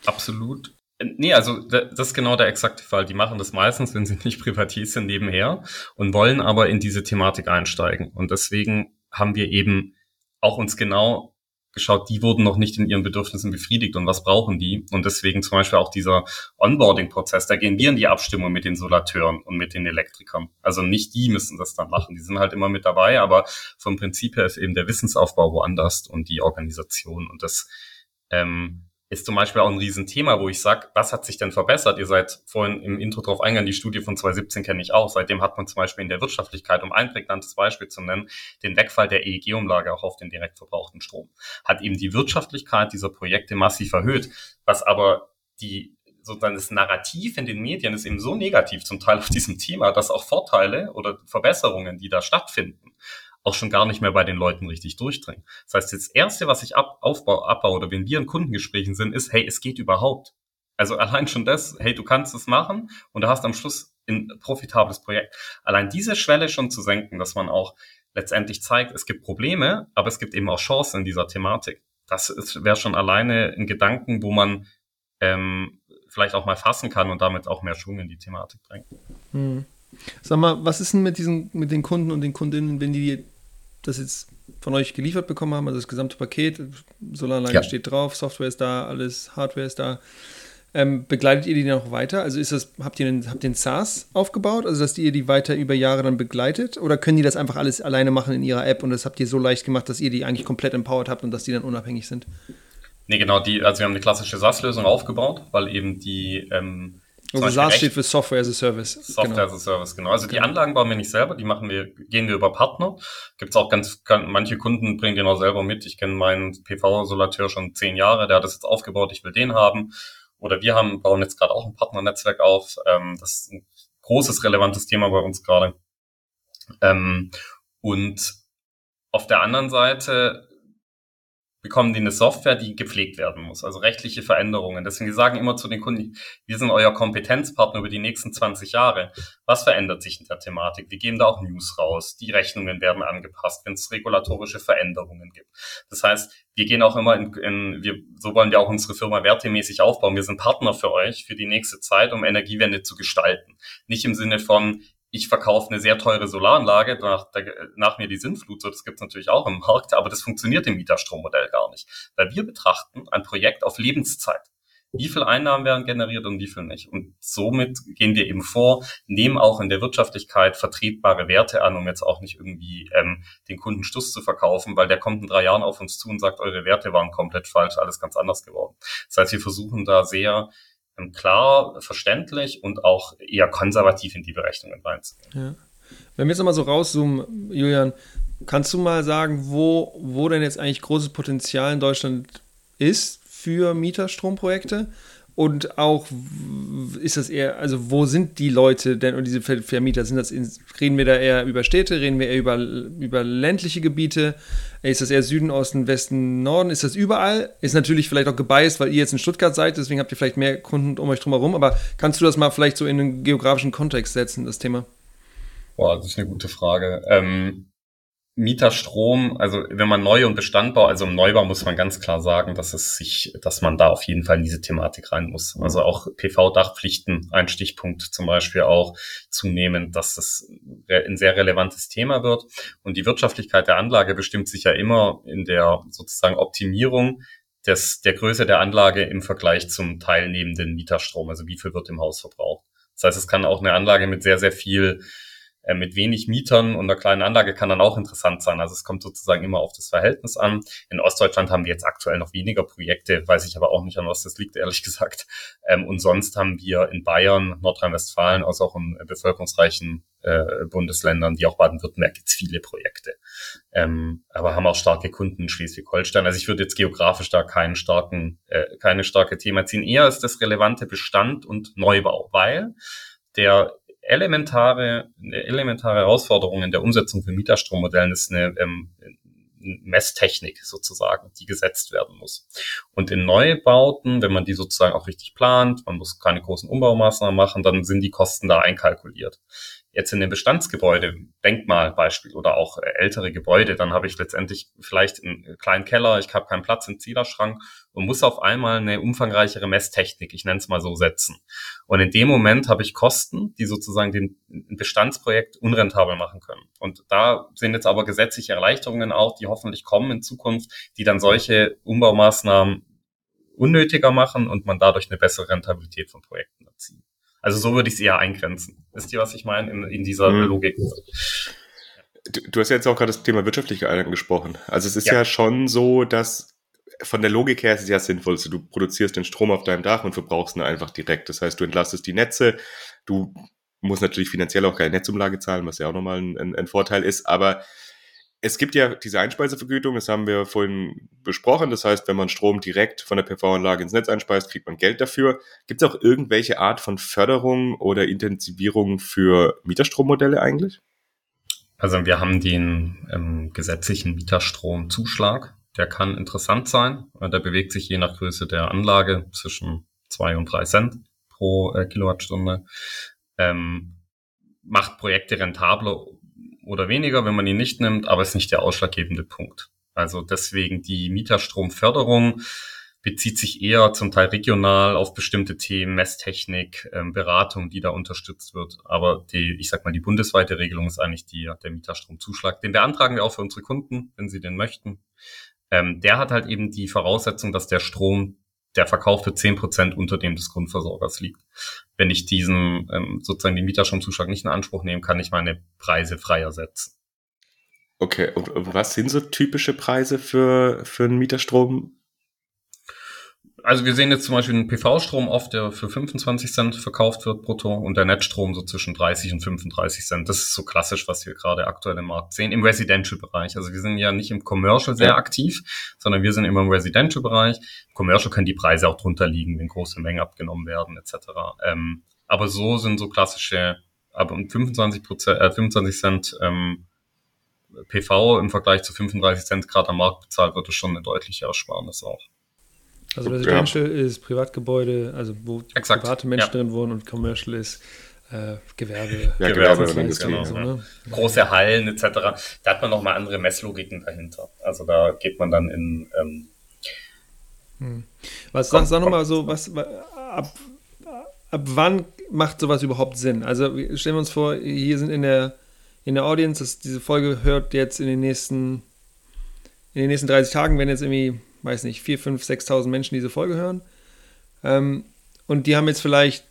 Absolut. Nee, also das ist genau der exakte Fall. Die machen das meistens, wenn sie nicht Privatier sind, nebenher und wollen aber in diese Thematik einsteigen. Und deswegen haben wir eben auch uns genau geschaut, die wurden noch nicht in ihren Bedürfnissen befriedigt und was brauchen die? Und deswegen zum Beispiel auch dieser Onboarding-Prozess, da gehen wir in die Abstimmung mit den Solateuren und mit den Elektrikern. Also nicht die müssen das dann machen, die sind halt immer mit dabei, aber vom Prinzip her ist eben der Wissensaufbau woanders und die Organisation und das ähm, ist zum Beispiel auch ein Riesenthema, wo ich sage, was hat sich denn verbessert? Ihr seid vorhin im Intro drauf eingegangen, die Studie von 2017 kenne ich auch. Seitdem hat man zum Beispiel in der Wirtschaftlichkeit, um ein prägnantes Beispiel zu nennen, den Wegfall der EEG-Umlage auch auf den direkt verbrauchten Strom. Hat eben die Wirtschaftlichkeit dieser Projekte massiv erhöht, was aber die sozusagen das Narrativ in den Medien ist eben so negativ zum Teil auf diesem Thema, dass auch Vorteile oder Verbesserungen, die da stattfinden, auch schon gar nicht mehr bei den Leuten richtig durchdringen. Das heißt, das Erste, was ich ab, aufbaue, abbaue oder wenn wir in Kundengesprächen sind, ist, hey, es geht überhaupt. Also allein schon das, hey, du kannst es machen und du hast am Schluss ein profitables Projekt. Allein diese Schwelle schon zu senken, dass man auch letztendlich zeigt, es gibt Probleme, aber es gibt eben auch Chancen in dieser Thematik. Das wäre schon alleine ein Gedanken, wo man ähm, vielleicht auch mal fassen kann und damit auch mehr Schwung in die Thematik bringen. Hm. Sag mal, was ist denn mit diesen, mit den Kunden und den Kundinnen, wenn die das jetzt von euch geliefert bekommen haben, also das gesamte Paket, Solaranlage ja. steht drauf, Software ist da, alles, Hardware ist da. Ähm, begleitet ihr die noch weiter? Also ist das, habt ihr den, habt den SaaS aufgebaut, also dass ihr die weiter über Jahre dann begleitet? Oder können die das einfach alles alleine machen in ihrer App und das habt ihr so leicht gemacht, dass ihr die eigentlich komplett empowered habt und dass die dann unabhängig sind? Nee, genau, die, also wir haben eine klassische SaaS-Lösung aufgebaut, weil eben die ähm, Also SaaS steht für Software as a Service. Software genau. as a Service, genau. Also die genau. Anlagen bauen wir nicht selber, die machen wir, gehen wir über Partner. Gibt es auch ganz, ganz, manche Kunden bringen den auch selber mit. Ich kenne meinen PV-Solateur schon zehn Jahre, der hat das jetzt aufgebaut, ich will den haben. Oder wir haben, bauen jetzt gerade auch ein Partnernetzwerk auf. Ähm, das ist ein großes, relevantes Thema bei uns gerade. Ähm, und auf der anderen Seite bekommen die eine Software, die gepflegt werden muss, also rechtliche Veränderungen. Deswegen, wir sagen immer zu den Kunden, wir sind euer Kompetenzpartner über die nächsten 20 Jahre. Was verändert sich in der Thematik? Wir geben da auch News raus. Die Rechnungen werden angepasst, wenn es regulatorische Veränderungen gibt. Das heißt, wir gehen auch immer in, in wir, so wollen wir auch unsere Firma wertemäßig aufbauen. Wir sind Partner für euch für die nächste Zeit, um Energiewende zu gestalten. Nicht im Sinne von, ich verkaufe eine sehr teure Solaranlage, nach, nach mir die Sinnflut, so das gibt's natürlich auch im Markt, aber das funktioniert im Mieterstrommodell gar nicht. Weil wir betrachten ein Projekt auf Lebenszeit. Wie viel Einnahmen werden generiert und wie viel nicht. Und somit gehen wir eben vor, nehmen auch in der Wirtschaftlichkeit vertretbare Werte an, um jetzt auch nicht irgendwie ähm, den Kunden Stuss zu verkaufen, weil der kommt in drei Jahren auf uns zu und sagt, eure Werte waren komplett falsch, alles ganz anders geworden. Das heißt, wir versuchen da sehr klar, verständlich und auch eher konservativ in die Berechnungen reinzugehen. Ja. Wenn wir jetzt nochmal so rauszoomen, Julian, kannst du mal sagen, wo, wo denn jetzt eigentlich großes Potenzial in Deutschland ist für Mieterstromprojekte? Und auch ist das eher, also wo sind die Leute denn und diese Vermieter? Sind das in, reden wir da eher über Städte, reden wir eher über, über ländliche Gebiete? Ist das eher Süden, Osten, Westen, Norden? Ist das überall? Ist natürlich vielleicht auch gebiased, weil ihr jetzt in Stuttgart seid, deswegen habt ihr vielleicht mehr Kunden um euch drum herum, aber kannst du das mal vielleicht so in einen geografischen Kontext setzen, das Thema? Boah, das ist eine gute Frage. Ähm, Mieterstrom, also wenn man Neu- und Bestandbau, also im Neubau muss man ganz klar sagen, dass es sich, dass man da auf jeden Fall in diese Thematik rein muss. Also auch PV-Dachpflichten, ein Stichpunkt zum Beispiel auch zunehmend, dass das ein sehr relevantes Thema wird. Und die Wirtschaftlichkeit der Anlage bestimmt sich ja immer in der sozusagen Optimierung des, der Größe der Anlage im Vergleich zum teilnehmenden Mieterstrom. Also wie viel wird im Haus verbraucht. Das heißt, es kann auch eine Anlage mit sehr, sehr viel äh, mit wenig Mietern und einer kleinen Anlage kann dann auch interessant sein. Also es kommt sozusagen immer auf das Verhältnis an. In Ostdeutschland haben wir jetzt aktuell noch weniger Projekte, weiß ich aber auch nicht, an was das liegt, ehrlich gesagt. Ähm, und sonst haben wir in Bayern, Nordrhein-Westfalen, also auch in bevölkerungsreichen äh, Bundesländern, wie auch Baden-Württemberg, jetzt viele Projekte. Ähm, aber haben auch starke Kunden in Schleswig-Holstein. Also ich würde jetzt geografisch da keinen starken, äh, keine starke Thema ziehen. Eher ist das relevante Bestand und Neubau, weil der elementare, eine elementare Herausforderung in der Umsetzung von Mieterstrommodellen ist eine ähm, Messtechnik sozusagen, die gesetzt werden muss. Und in Neubauten, wenn man die sozusagen auch richtig plant, man muss keine großen Umbaumaßnahmen machen, dann sind die Kosten da einkalkuliert jetzt in dem Bestandsgebäude, Denkmalbeispiel oder auch äh, ältere Gebäude, dann habe ich letztendlich vielleicht einen kleinen Keller, ich habe keinen Platz im Zählerschrank und muss auf einmal eine umfangreichere Messtechnik, ich nenne es mal so, setzen. Und in dem Moment habe ich Kosten, die sozusagen den Bestandsprojekt unrentabel machen können. Und da sind jetzt aber gesetzliche Erleichterungen auch, die hoffentlich kommen in Zukunft, die dann solche Umbaumaßnahmen unnötiger machen und man dadurch eine bessere Rentabilität von Projekten erzielt. Also so würde ich es eher eingrenzen. Wisst ihr, was ich meine in, in dieser mhm. Logik? Du, du, hast ja jetzt auch gerade das Thema Wirtschaftlichkeit angesprochen. Also es ist ja. ja schon so, dass von der Logik her ist es ja sinnvoll. Also du produzierst den Strom auf deinem Dach und verbrauchst ihn einfach direkt. Das heißt, du entlastest die Netze. Du musst natürlich finanziell auch keine Netzumlage zahlen, was ja auch nochmal ein, ein, ein Vorteil ist. Aber es gibt ja diese Einspeisevergütung, das haben wir vorhin besprochen. Das heißt, wenn man Strom direkt von der PV-Anlage ins Netz einspeist, kriegt man Geld dafür. Gibt es auch irgendwelche Art von Förderung oder Intensivierung für Mieterstrommodelle eigentlich? Also wir haben den ähm, gesetzlichen Mieterstromzuschlag. Der kann interessant sein. Der bewegt sich je nach Größe der Anlage zwischen zwei und drei Cent pro äh, Kilowattstunde. Ähm, macht Projekte rentabler oder weniger, wenn man ihn nicht nimmt, aber ist nicht der ausschlaggebende Punkt. Also deswegen die Mieterstromförderung bezieht sich eher zum Teil regional auf bestimmte Themen, Messtechnik, ähm, Beratung, die da unterstützt wird. Aber die, ich sag mal, die bundesweite Regelung ist eigentlich die, der Mieterstromzuschlag. Den beantragen wir auch für unsere Kunden, wenn sie den möchten. Ähm, der hat halt eben die Voraussetzung, dass der Strom der verkaufte zehn Prozent unter dem des Grundversorgers liegt. Wenn ich diesen ähm, sozusagen den Mieterstromzuschlag nicht in Anspruch nehmen, kann ich meine Preise freier setzen. Okay, und was sind so typische Preise für, für einen Mieterstrom? Also wir sehen jetzt zum Beispiel einen PV-Strom oft, der für 25 Cent verkauft wird brutto und der Netzstrom so zwischen 30 und 35 Cent. Das ist so klassisch, was wir gerade aktuell im Markt sehen, im Residential-Bereich. Also wir sind ja nicht im Commercial sehr ja. aktiv, sondern wir sind immer im Residential-Bereich. Im Commercial können die Preise auch drunter liegen, wenn große Mengen abgenommen werden etc. Ähm, aber so sind so klassische, aber um 25 Prozent, äh, 25 Cent ähm, PV im Vergleich zu 35 Cent gerade am Markt bezahlt wird, ist schon eine deutliche Ersparnis auch. Also Residential ja. ist Privatgebäude, also wo Exakt. private Menschen ja. drin wohnen und Commercial ist äh, Gewerbe. Ja, Gewerbe, Gewerbe genau, so, ne? Große Hallen etc. Da hat man nochmal andere Messlogiken dahinter. Also da geht man dann in ähm, hm. Was sag, sag nochmal so, was ab, ab wann macht sowas überhaupt Sinn? Also stellen wir uns vor, hier sind in der in der Audience, das, diese Folge hört jetzt in den nächsten in den nächsten 30 Tagen, wenn jetzt irgendwie weiß nicht, 4, 5, 6.000 Menschen diese Folge hören. Ähm, und die haben jetzt vielleicht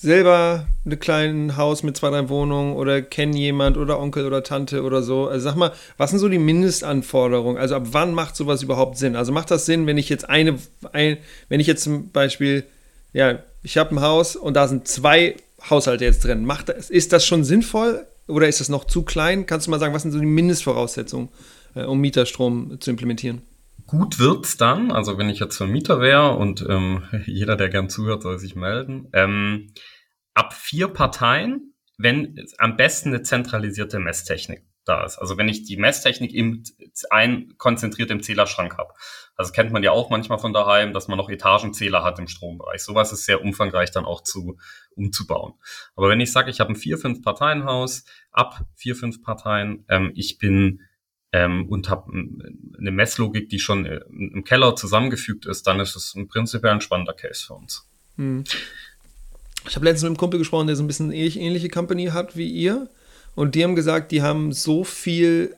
selber ein kleines Haus mit zwei, drei Wohnungen oder kennen jemand oder Onkel oder Tante oder so. Also sag mal, was sind so die Mindestanforderungen? Also ab wann macht sowas überhaupt Sinn? Also macht das Sinn, wenn ich jetzt eine, ein, wenn ich jetzt zum Beispiel, ja, ich habe ein Haus und da sind zwei Haushalte jetzt drin. Macht das, ist das schon sinnvoll oder ist das noch zu klein? Kannst du mal sagen, was sind so die Mindestvoraussetzungen, äh, um Mieterstrom zu implementieren? Gut wird's dann, also wenn ich jetzt Vermieter wäre und ähm, jeder, der gern zuhört, soll sich melden, ähm, ab vier Parteien, wenn am besten eine zentralisierte Messtechnik da ist. Also wenn ich die Messtechnik im, ein konzentriert im Zählerschrank habe. Also kennt man ja auch manchmal von daheim, dass man noch Etagenzähler hat im Strombereich. Sowas ist sehr umfangreich dann auch zu umzubauen. Aber wenn ich sage, ich habe ein vier, fünf Parteien-Haus, ab vier, fünf Parteien, ähm, ich bin ähm, und habe eine Messlogik, die schon äh, im Keller zusammengefügt ist, dann ist es im Prinzip ein spannender Case für uns. Hm. Ich habe letztens mit einem Kumpel gesprochen, der so ein bisschen ähnlich, ähnliche Company hat wie ihr. Und die haben gesagt, die haben so viel,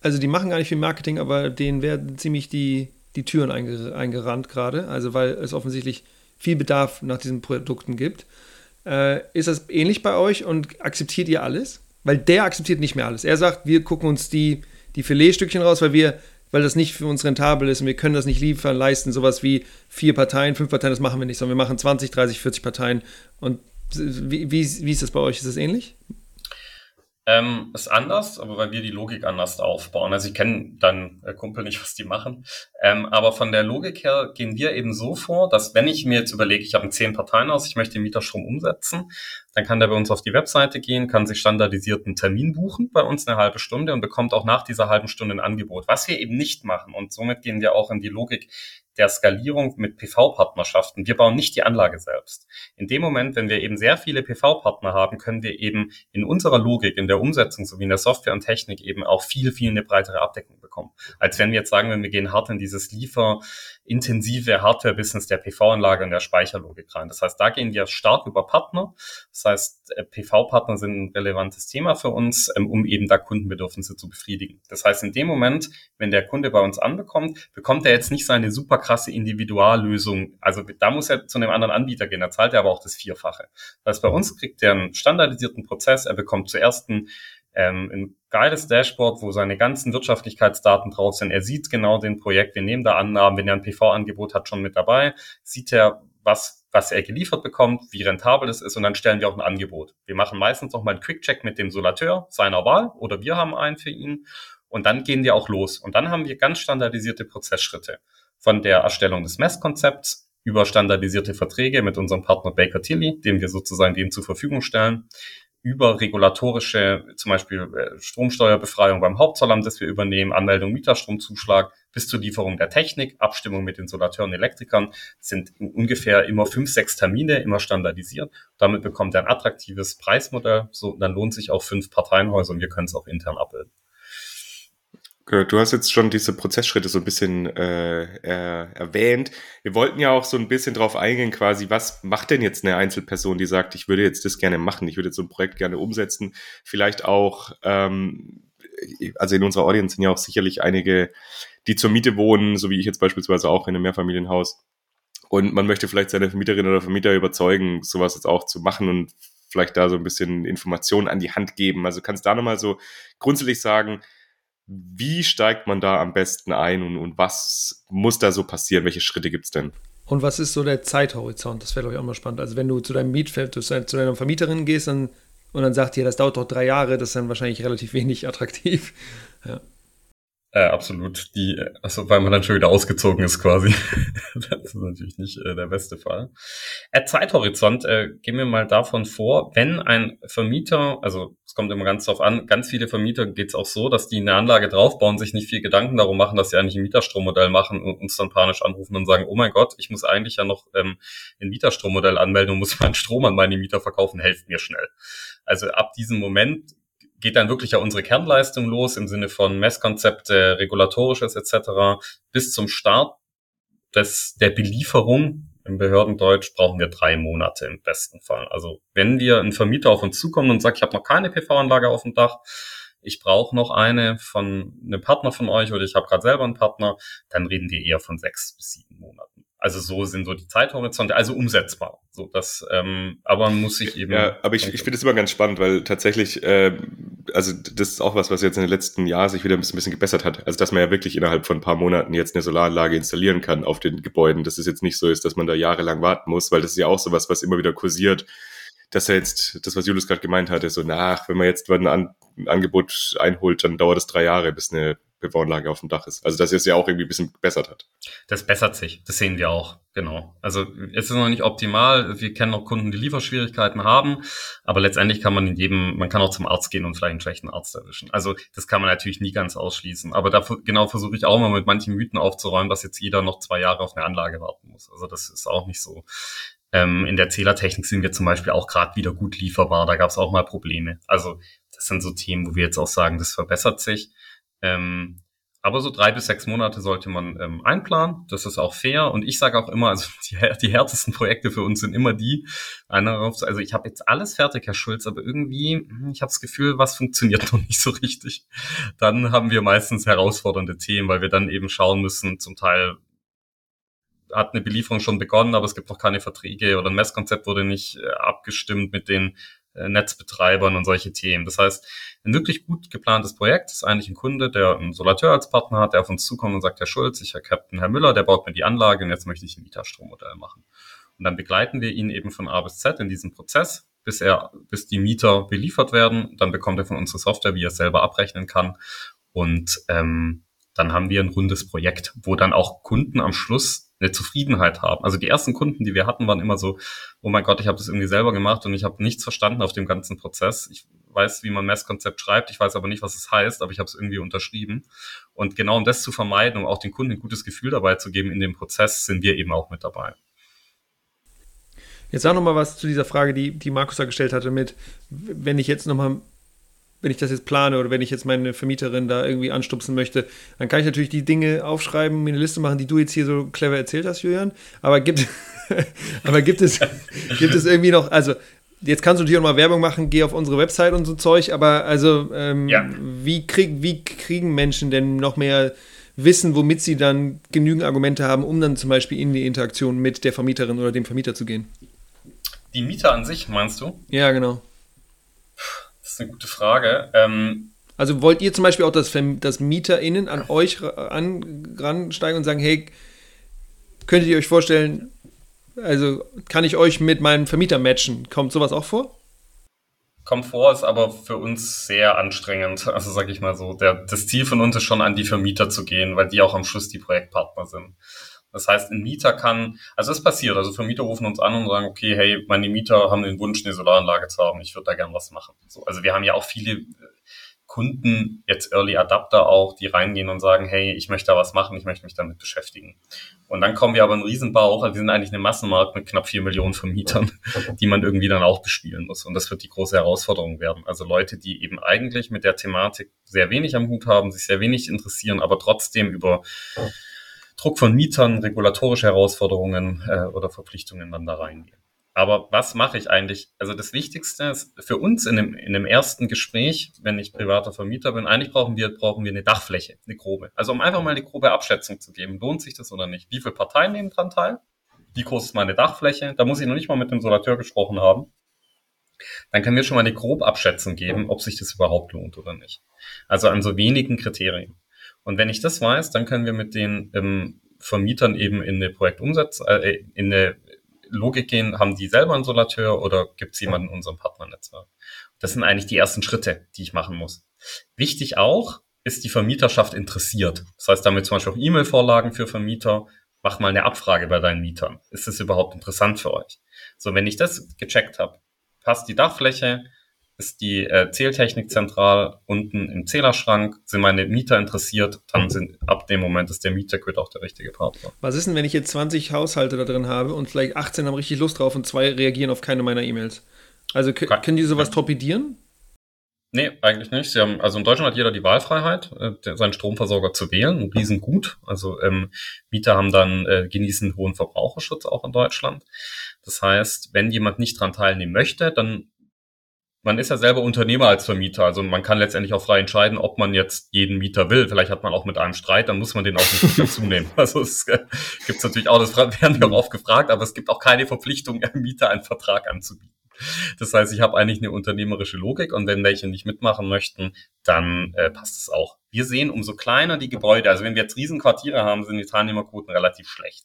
also die machen gar nicht viel Marketing, aber denen werden ziemlich die, die Türen eingerannt gerade. Also weil es offensichtlich viel Bedarf nach diesen Produkten gibt. Äh, ist das ähnlich bei euch und akzeptiert ihr alles? Weil der akzeptiert nicht mehr alles. Er sagt, wir gucken uns die die Filetstückchen raus, weil wir, weil das nicht für uns rentabel ist und wir können das nicht liefern, leisten, sowas wie vier Parteien, fünf Parteien, das machen wir nicht, sondern wir machen 20, 30, 40 Parteien. Und wie, wie, wie ist das bei euch? Ist das ähnlich? Ähm, ist anders, aber weil wir die Logik anders aufbauen. Also ich kenne dann äh, Kumpel nicht, was die machen. Ähm, aber von der Logik her gehen wir eben so vor, dass wenn ich mir jetzt überlege, ich habe ein zehn Parteien aus, ich möchte den Mieterstrom umsetzen, dann kann der bei uns auf die Webseite gehen, kann sich standardisierten Termin buchen, bei uns eine halbe Stunde und bekommt auch nach dieser halben Stunde ein Angebot. Was wir eben nicht machen und somit gehen wir auch in die Logik der Skalierung mit PV-Partnerschaften. Wir bauen nicht die Anlage selbst. In dem Moment, wenn wir eben sehr viele PV-Partner haben, können wir eben in unserer Logik, in der Umsetzung sowie in der Software und Technik eben auch viel, viel eine breitere Abdeckung bekommen. Als wenn wir jetzt sagen, wenn wir gehen hart in dieses lieferintensive Hardware-Business der PV-Anlage und der Speicherlogik rein. Das heißt, da gehen wir stark über Partner. Das heißt, äh, PV-Partner sind ein relevantes Thema für uns, ähm, um eben da Kundenbedürfnisse zu befriedigen. Das heißt, in dem Moment, wenn der Kunde bei uns anbekommt, bekommt er jetzt nicht seine super krasse Individuallösung. Also da muss er zu einem anderen Anbieter gehen, da zahlt er aber auch das Vierfache. Das heißt, bei uns kriegt er einen standardisierten Prozess, er bekommt zuerst ein, ähm, ein geiles Dashboard, wo seine ganzen Wirtschaftlichkeitsdaten drauf sind. Er sieht genau den Projekt, wir nehmen da Annahmen, wenn er ein PV-Angebot hat, schon mit dabei, sieht er, was, was er geliefert bekommt, wie rentabel es ist und dann stellen wir auch ein Angebot. Wir machen meistens noch mal einen Quick-Check mit dem Solateur seiner Wahl oder wir haben einen für ihn und dann gehen wir auch los. Und dann haben wir ganz standardisierte Prozessschritte von der Erstellung des Messkonzepts über standardisierte Verträge mit unserem Partner Baker Tilly, dem wir sozusagen dem zur Verfügung stellen, über regulatorische, zum Beispiel äh, Stromsteuerbefreiung beim Hauptzollamt, das wir übernehmen, Anmeldung Mieterstromzuschlag, bis zur Lieferung der Technik, Abstimmung mit Insolateuren, Elektrikern, sind ungefähr immer fünf, sechs Termine, immer standardisiert. Damit bekommt er ein attraktives Preismodell, so, dann lohnt sich auch fünf Parteienhäuser und wir können es auch intern abbilden. Du hast jetzt schon diese Prozessschritte so ein bisschen äh, er, erwähnt. Wir wollten ja auch so ein bisschen drauf eingehen, quasi, was macht denn jetzt eine Einzelperson, die sagt, ich würde jetzt das gerne machen, ich würde jetzt so ein Projekt gerne umsetzen. Vielleicht auch, ähm, also in unserer Audience sind ja auch sicherlich einige, die zur Miete wohnen, so wie ich jetzt beispielsweise auch in einem Mehrfamilienhaus. Und man möchte vielleicht seine Vermieterin oder Vermieter überzeugen, sowas jetzt auch zu machen und vielleicht da so ein bisschen Informationen an die Hand geben. Also kannst du da nochmal so grundsätzlich sagen, Wie steigt man da am besten ein und, und was muss da so passieren? Welche Schritte gibt es denn? Und was ist so der Zeithorizont? Das wäre, glaube ich, auch mal spannend. Also, wenn du zu deinem Mietfeld, zu deiner Vermieterin gehst dann, und dann sagt ihr, das dauert doch drei Jahre, das ist dann wahrscheinlich relativ wenig attraktiv. Ja. Äh, absolut. Die, also weil man dann schon wieder ausgezogen ist quasi. das ist natürlich nicht äh, der beste Fall. Äh, Zeithorizont, äh, gehen wir mal davon vor, wenn ein Vermieter, also es kommt immer ganz drauf an, ganz viele Vermieter geht es auch so, dass die eine Anlage draufbauen, sich nicht viel Gedanken darum machen, dass sie eigentlich ein Mieterstrommodell machen und uns dann panisch anrufen und sagen, oh mein Gott, ich muss eigentlich ja noch ähm, ein Mieterstrommodell anmelden und muss meinen Strom an meine Mieter verkaufen, helft mir schnell. Also ab diesem Moment geht dann wirklich ja unsere Kernleistung los im Sinne von Messkonzepte, regulatorisches etc. Bis zum Start des, der Belieferung im Behördendeutsch brauchen wir drei Monate im besten Fall. Also wenn wir ein Vermieter auf uns zukommen und sagt, ich habe noch keine PV-Anlage auf dem Dach, ich brauche noch eine von einem Partner von euch oder ich habe gerade selber einen Partner, dann reden wir eher von sechs bis sieben Monaten. Also so sind so die Zeithorizonte, also umsetzbar. So das, ähm, aber man muss sich eben. Ja, aber ich, ich finde es immer ganz spannend, weil tatsächlich, äh, also das ist auch was, was jetzt in den letzten Jahren sich wieder ein bisschen, ein bisschen gebessert hat. Also dass man ja wirklich innerhalb von ein paar Monaten jetzt eine Solaranlage installieren kann auf den Gebäuden. Dass es jetzt nicht so ist, dass man da jahrelang warten muss, weil das ist ja auch so was, was immer wieder kursiert dass er jetzt, das, was Julius gerade gemeint hatte, so nach, wenn man jetzt ein, An ein Angebot einholt, dann dauert es drei Jahre, bis eine PV-Anlage auf dem Dach ist. Also dass es ja auch irgendwie ein bisschen gebessert hat. Das bessert sich, das sehen wir auch, genau. Also es ist noch nicht optimal. Wir kennen noch Kunden, die Lieferschwierigkeiten haben, aber letztendlich kann man in jedem, man kann auch zum Arzt gehen und vielleicht einen schlechten Arzt erwischen. Also das kann man natürlich nie ganz ausschließen. Aber da genau versuche ich auch mal mit manchen Mythen aufzuräumen, dass jetzt jeder noch zwei Jahre auf eine Anlage warten muss. Also das ist auch nicht so. Ähm, in der Zählertechnik sind wir zum Beispiel auch gerade wieder gut lieferbar. Da gab es auch mal Probleme. Also das sind so Themen, wo wir jetzt auch sagen, das verbessert sich. Ähm, aber so drei bis sechs Monate sollte man ähm, einplanen. Das ist auch fair. Und ich sage auch immer, also die, die härtesten Projekte für uns sind immer die. Also ich habe jetzt alles fertig, Herr Schulz, aber irgendwie, hm, ich habe das Gefühl, was funktioniert noch nicht so richtig. Dann haben wir meistens herausfordernde Themen, weil wir dann eben schauen müssen, zum Teil hat eine Belieferung schon begonnen, aber es gibt noch keine Verträge oder ein Messkonzept wurde nicht äh, abgestimmt mit den Netzbetreibern und solche Themen. Das heißt, ein wirklich gut geplantes Projekt ist eigentlich ein Kunde, der einen Solateur als Partner hat, der auf uns zukommt und sagt, Herr Schulz, ich Herr Captain Herr Müller, der baut mir die Anlage und jetzt möchte ich ein Mieterstrommodell machen. Und dann begleiten wir ihn eben von A bis Z in diesem Prozess, bis er, bis die Mieter beliefert werden. Dann bekommt er von unserer Software, wie er es selber abrechnen kann. Und ähm, dann haben wir ein rundes Projekt, wo dann auch Kunden am Schluss eine Zufriedenheit haben. Also die ersten Kunden, die wir hatten, waren immer so, oh mein Gott, ich habe das irgendwie selber gemacht und ich habe nichts verstanden auf dem ganzen Prozess. Ich weiß, wie man Messkonzept schreibt, ich weiß aber nicht, was es heißt, aber ich habe es irgendwie unterschrieben. Und genau um das zu vermeiden, um auch den Kunden ein gutes Gefühl dabei zu geben in dem Prozess, sind wir eben auch mit dabei. Jetzt sag noch mal was zu dieser Frage, die, die Markus da gestellt hatte mit, wenn ich jetzt noch mal wenn ich das jetzt plane oder wenn ich jetzt meine Vermieterin da irgendwie anstupsen möchte, dann kann ich natürlich die Dinge aufschreiben, mir eine Liste machen, die du jetzt hier so clever erzählt hast, Julian. Aber gibt, aber gibt es, gibt es irgendwie noch, also jetzt kannst du natürlich auch mal Werbung machen, geh auf unsere Website und so Zeug, aber also ähm, ja. wie, krieg, wie kriegen Menschen denn noch mehr Wissen, womit sie dann genügend Argumente haben, um dann zum Beispiel in die Interaktion mit der Vermieterin oder dem Vermieter zu gehen? Die Mieter an sich, meinst du? Ja, genau ist eine gute Frage. Ähm, also wollt ihr zum Beispiel auch, dass, dass MieterInnen an euch ran, ransteigen und sagen, hey, könntet ihr euch vorstellen, also kann ich euch mit meinem Vermieter matchen? Kommt sowas auch vor? Kommt vor, ist aber für uns sehr anstrengend. Also sag ich mal so, der, das Ziel von uns ist schon an die Vermieter zu gehen, weil die auch am Schluss die Projektpartner sind. Das heißt, ein Mieter kann, also es passiert, also Vermieter rufen uns an und sagen, okay, hey, meine Mieter haben den Wunsch, eine Solaranlage zu haben, ich würde da gern was machen. So, also wir haben ja auch viele äh, Kunden, jetzt Early Adapter auch, die reingehen und sagen, hey, ich möchte da was machen, ich möchte mich damit beschäftigen. Und dann kommen wir aber einen Riesenbauch, also wir sind eigentlich eine Massenmarkt mit knapp vier Millionen Vermietern, die man irgendwie dann auch bespielen muss. Und das wird die große Herausforderung werden. Also Leute, die eben eigentlich mit der Thematik sehr wenig am Hut haben, sich sehr wenig interessieren, aber trotzdem über Druck von Mietern, regulatorische Herausforderungen äh, oder Verpflichtungen dann da reingehen. Aber was mache ich eigentlich? Also das Wichtigste ist für uns in dem, in dem ersten Gespräch, wenn ich privater Vermieter bin, eigentlich brauchen wir, brauchen wir eine Dachfläche, eine grobe. Also um einfach mal eine grobe Abschätzung zu geben, lohnt sich das oder nicht? Wie viele Parteien nehmen dran teil? Wie groß ist meine Dachfläche? Da muss ich noch nicht mal mit dem Solateur gesprochen haben. dann können wir schon mal eine grobe Abschätzung geben, ob sich das überhaupt lohnt oder nicht. Also an so wenigen Kriterien. Und wenn ich das weiß, dann können wir mit den ähm, Vermietern eben in eine Projektumsatz, äh, in eine Logik gehen, haben die selber einen Solateur oder gibt es jemanden in unserem Partnernetzwerk? Das sind eigentlich die ersten Schritte, die ich machen muss. Wichtig auch, ist die Vermieterschaft interessiert. Das heißt, damit zum Beispiel auch E-Mail-Vorlagen für Vermieter, mach mal eine Abfrage bei deinen Mietern. Ist das überhaupt interessant für euch? So, wenn ich das gecheckt habe, passt die Dachfläche, ist die äh, Zähltechnik zentral unten im Zählerschrank, sind meine Mieter interessiert, dann sind ab dem Moment ist der Mieterquid auch der richtige Partner. Was ist denn, wenn ich jetzt 20 Haushalte da drin habe und vielleicht 18 haben richtig Lust drauf und zwei reagieren auf keine meiner E-Mails? Also können die sowas torpedieren? Nee, eigentlich nicht. Sie haben, also in Deutschland hat jeder die Wahlfreiheit, äh, seinen Stromversorger zu wählen, ein Riesengut. Also ähm, Mieter haben dann, äh, genießen hohen Verbraucherschutz auch in Deutschland. Das heißt, wenn jemand nicht dran teilnehmen möchte, dann man ist ja selber Unternehmer als Vermieter, also man kann letztendlich auch frei entscheiden, ob man jetzt jeden Mieter will. Vielleicht hat man auch mit einem Streit, dann muss man den auch nicht dazu nehmen. Also es äh, gibt natürlich auch, das werden wir auch oft gefragt, aber es gibt auch keine Verpflichtung, einem Mieter einen Vertrag anzubieten. Das heißt, ich habe eigentlich eine unternehmerische Logik und wenn welche nicht mitmachen möchten, dann äh, passt es auch. Wir sehen, umso kleiner die Gebäude, also wenn wir jetzt Riesenquartiere haben, sind die Teilnehmerquoten relativ schlecht.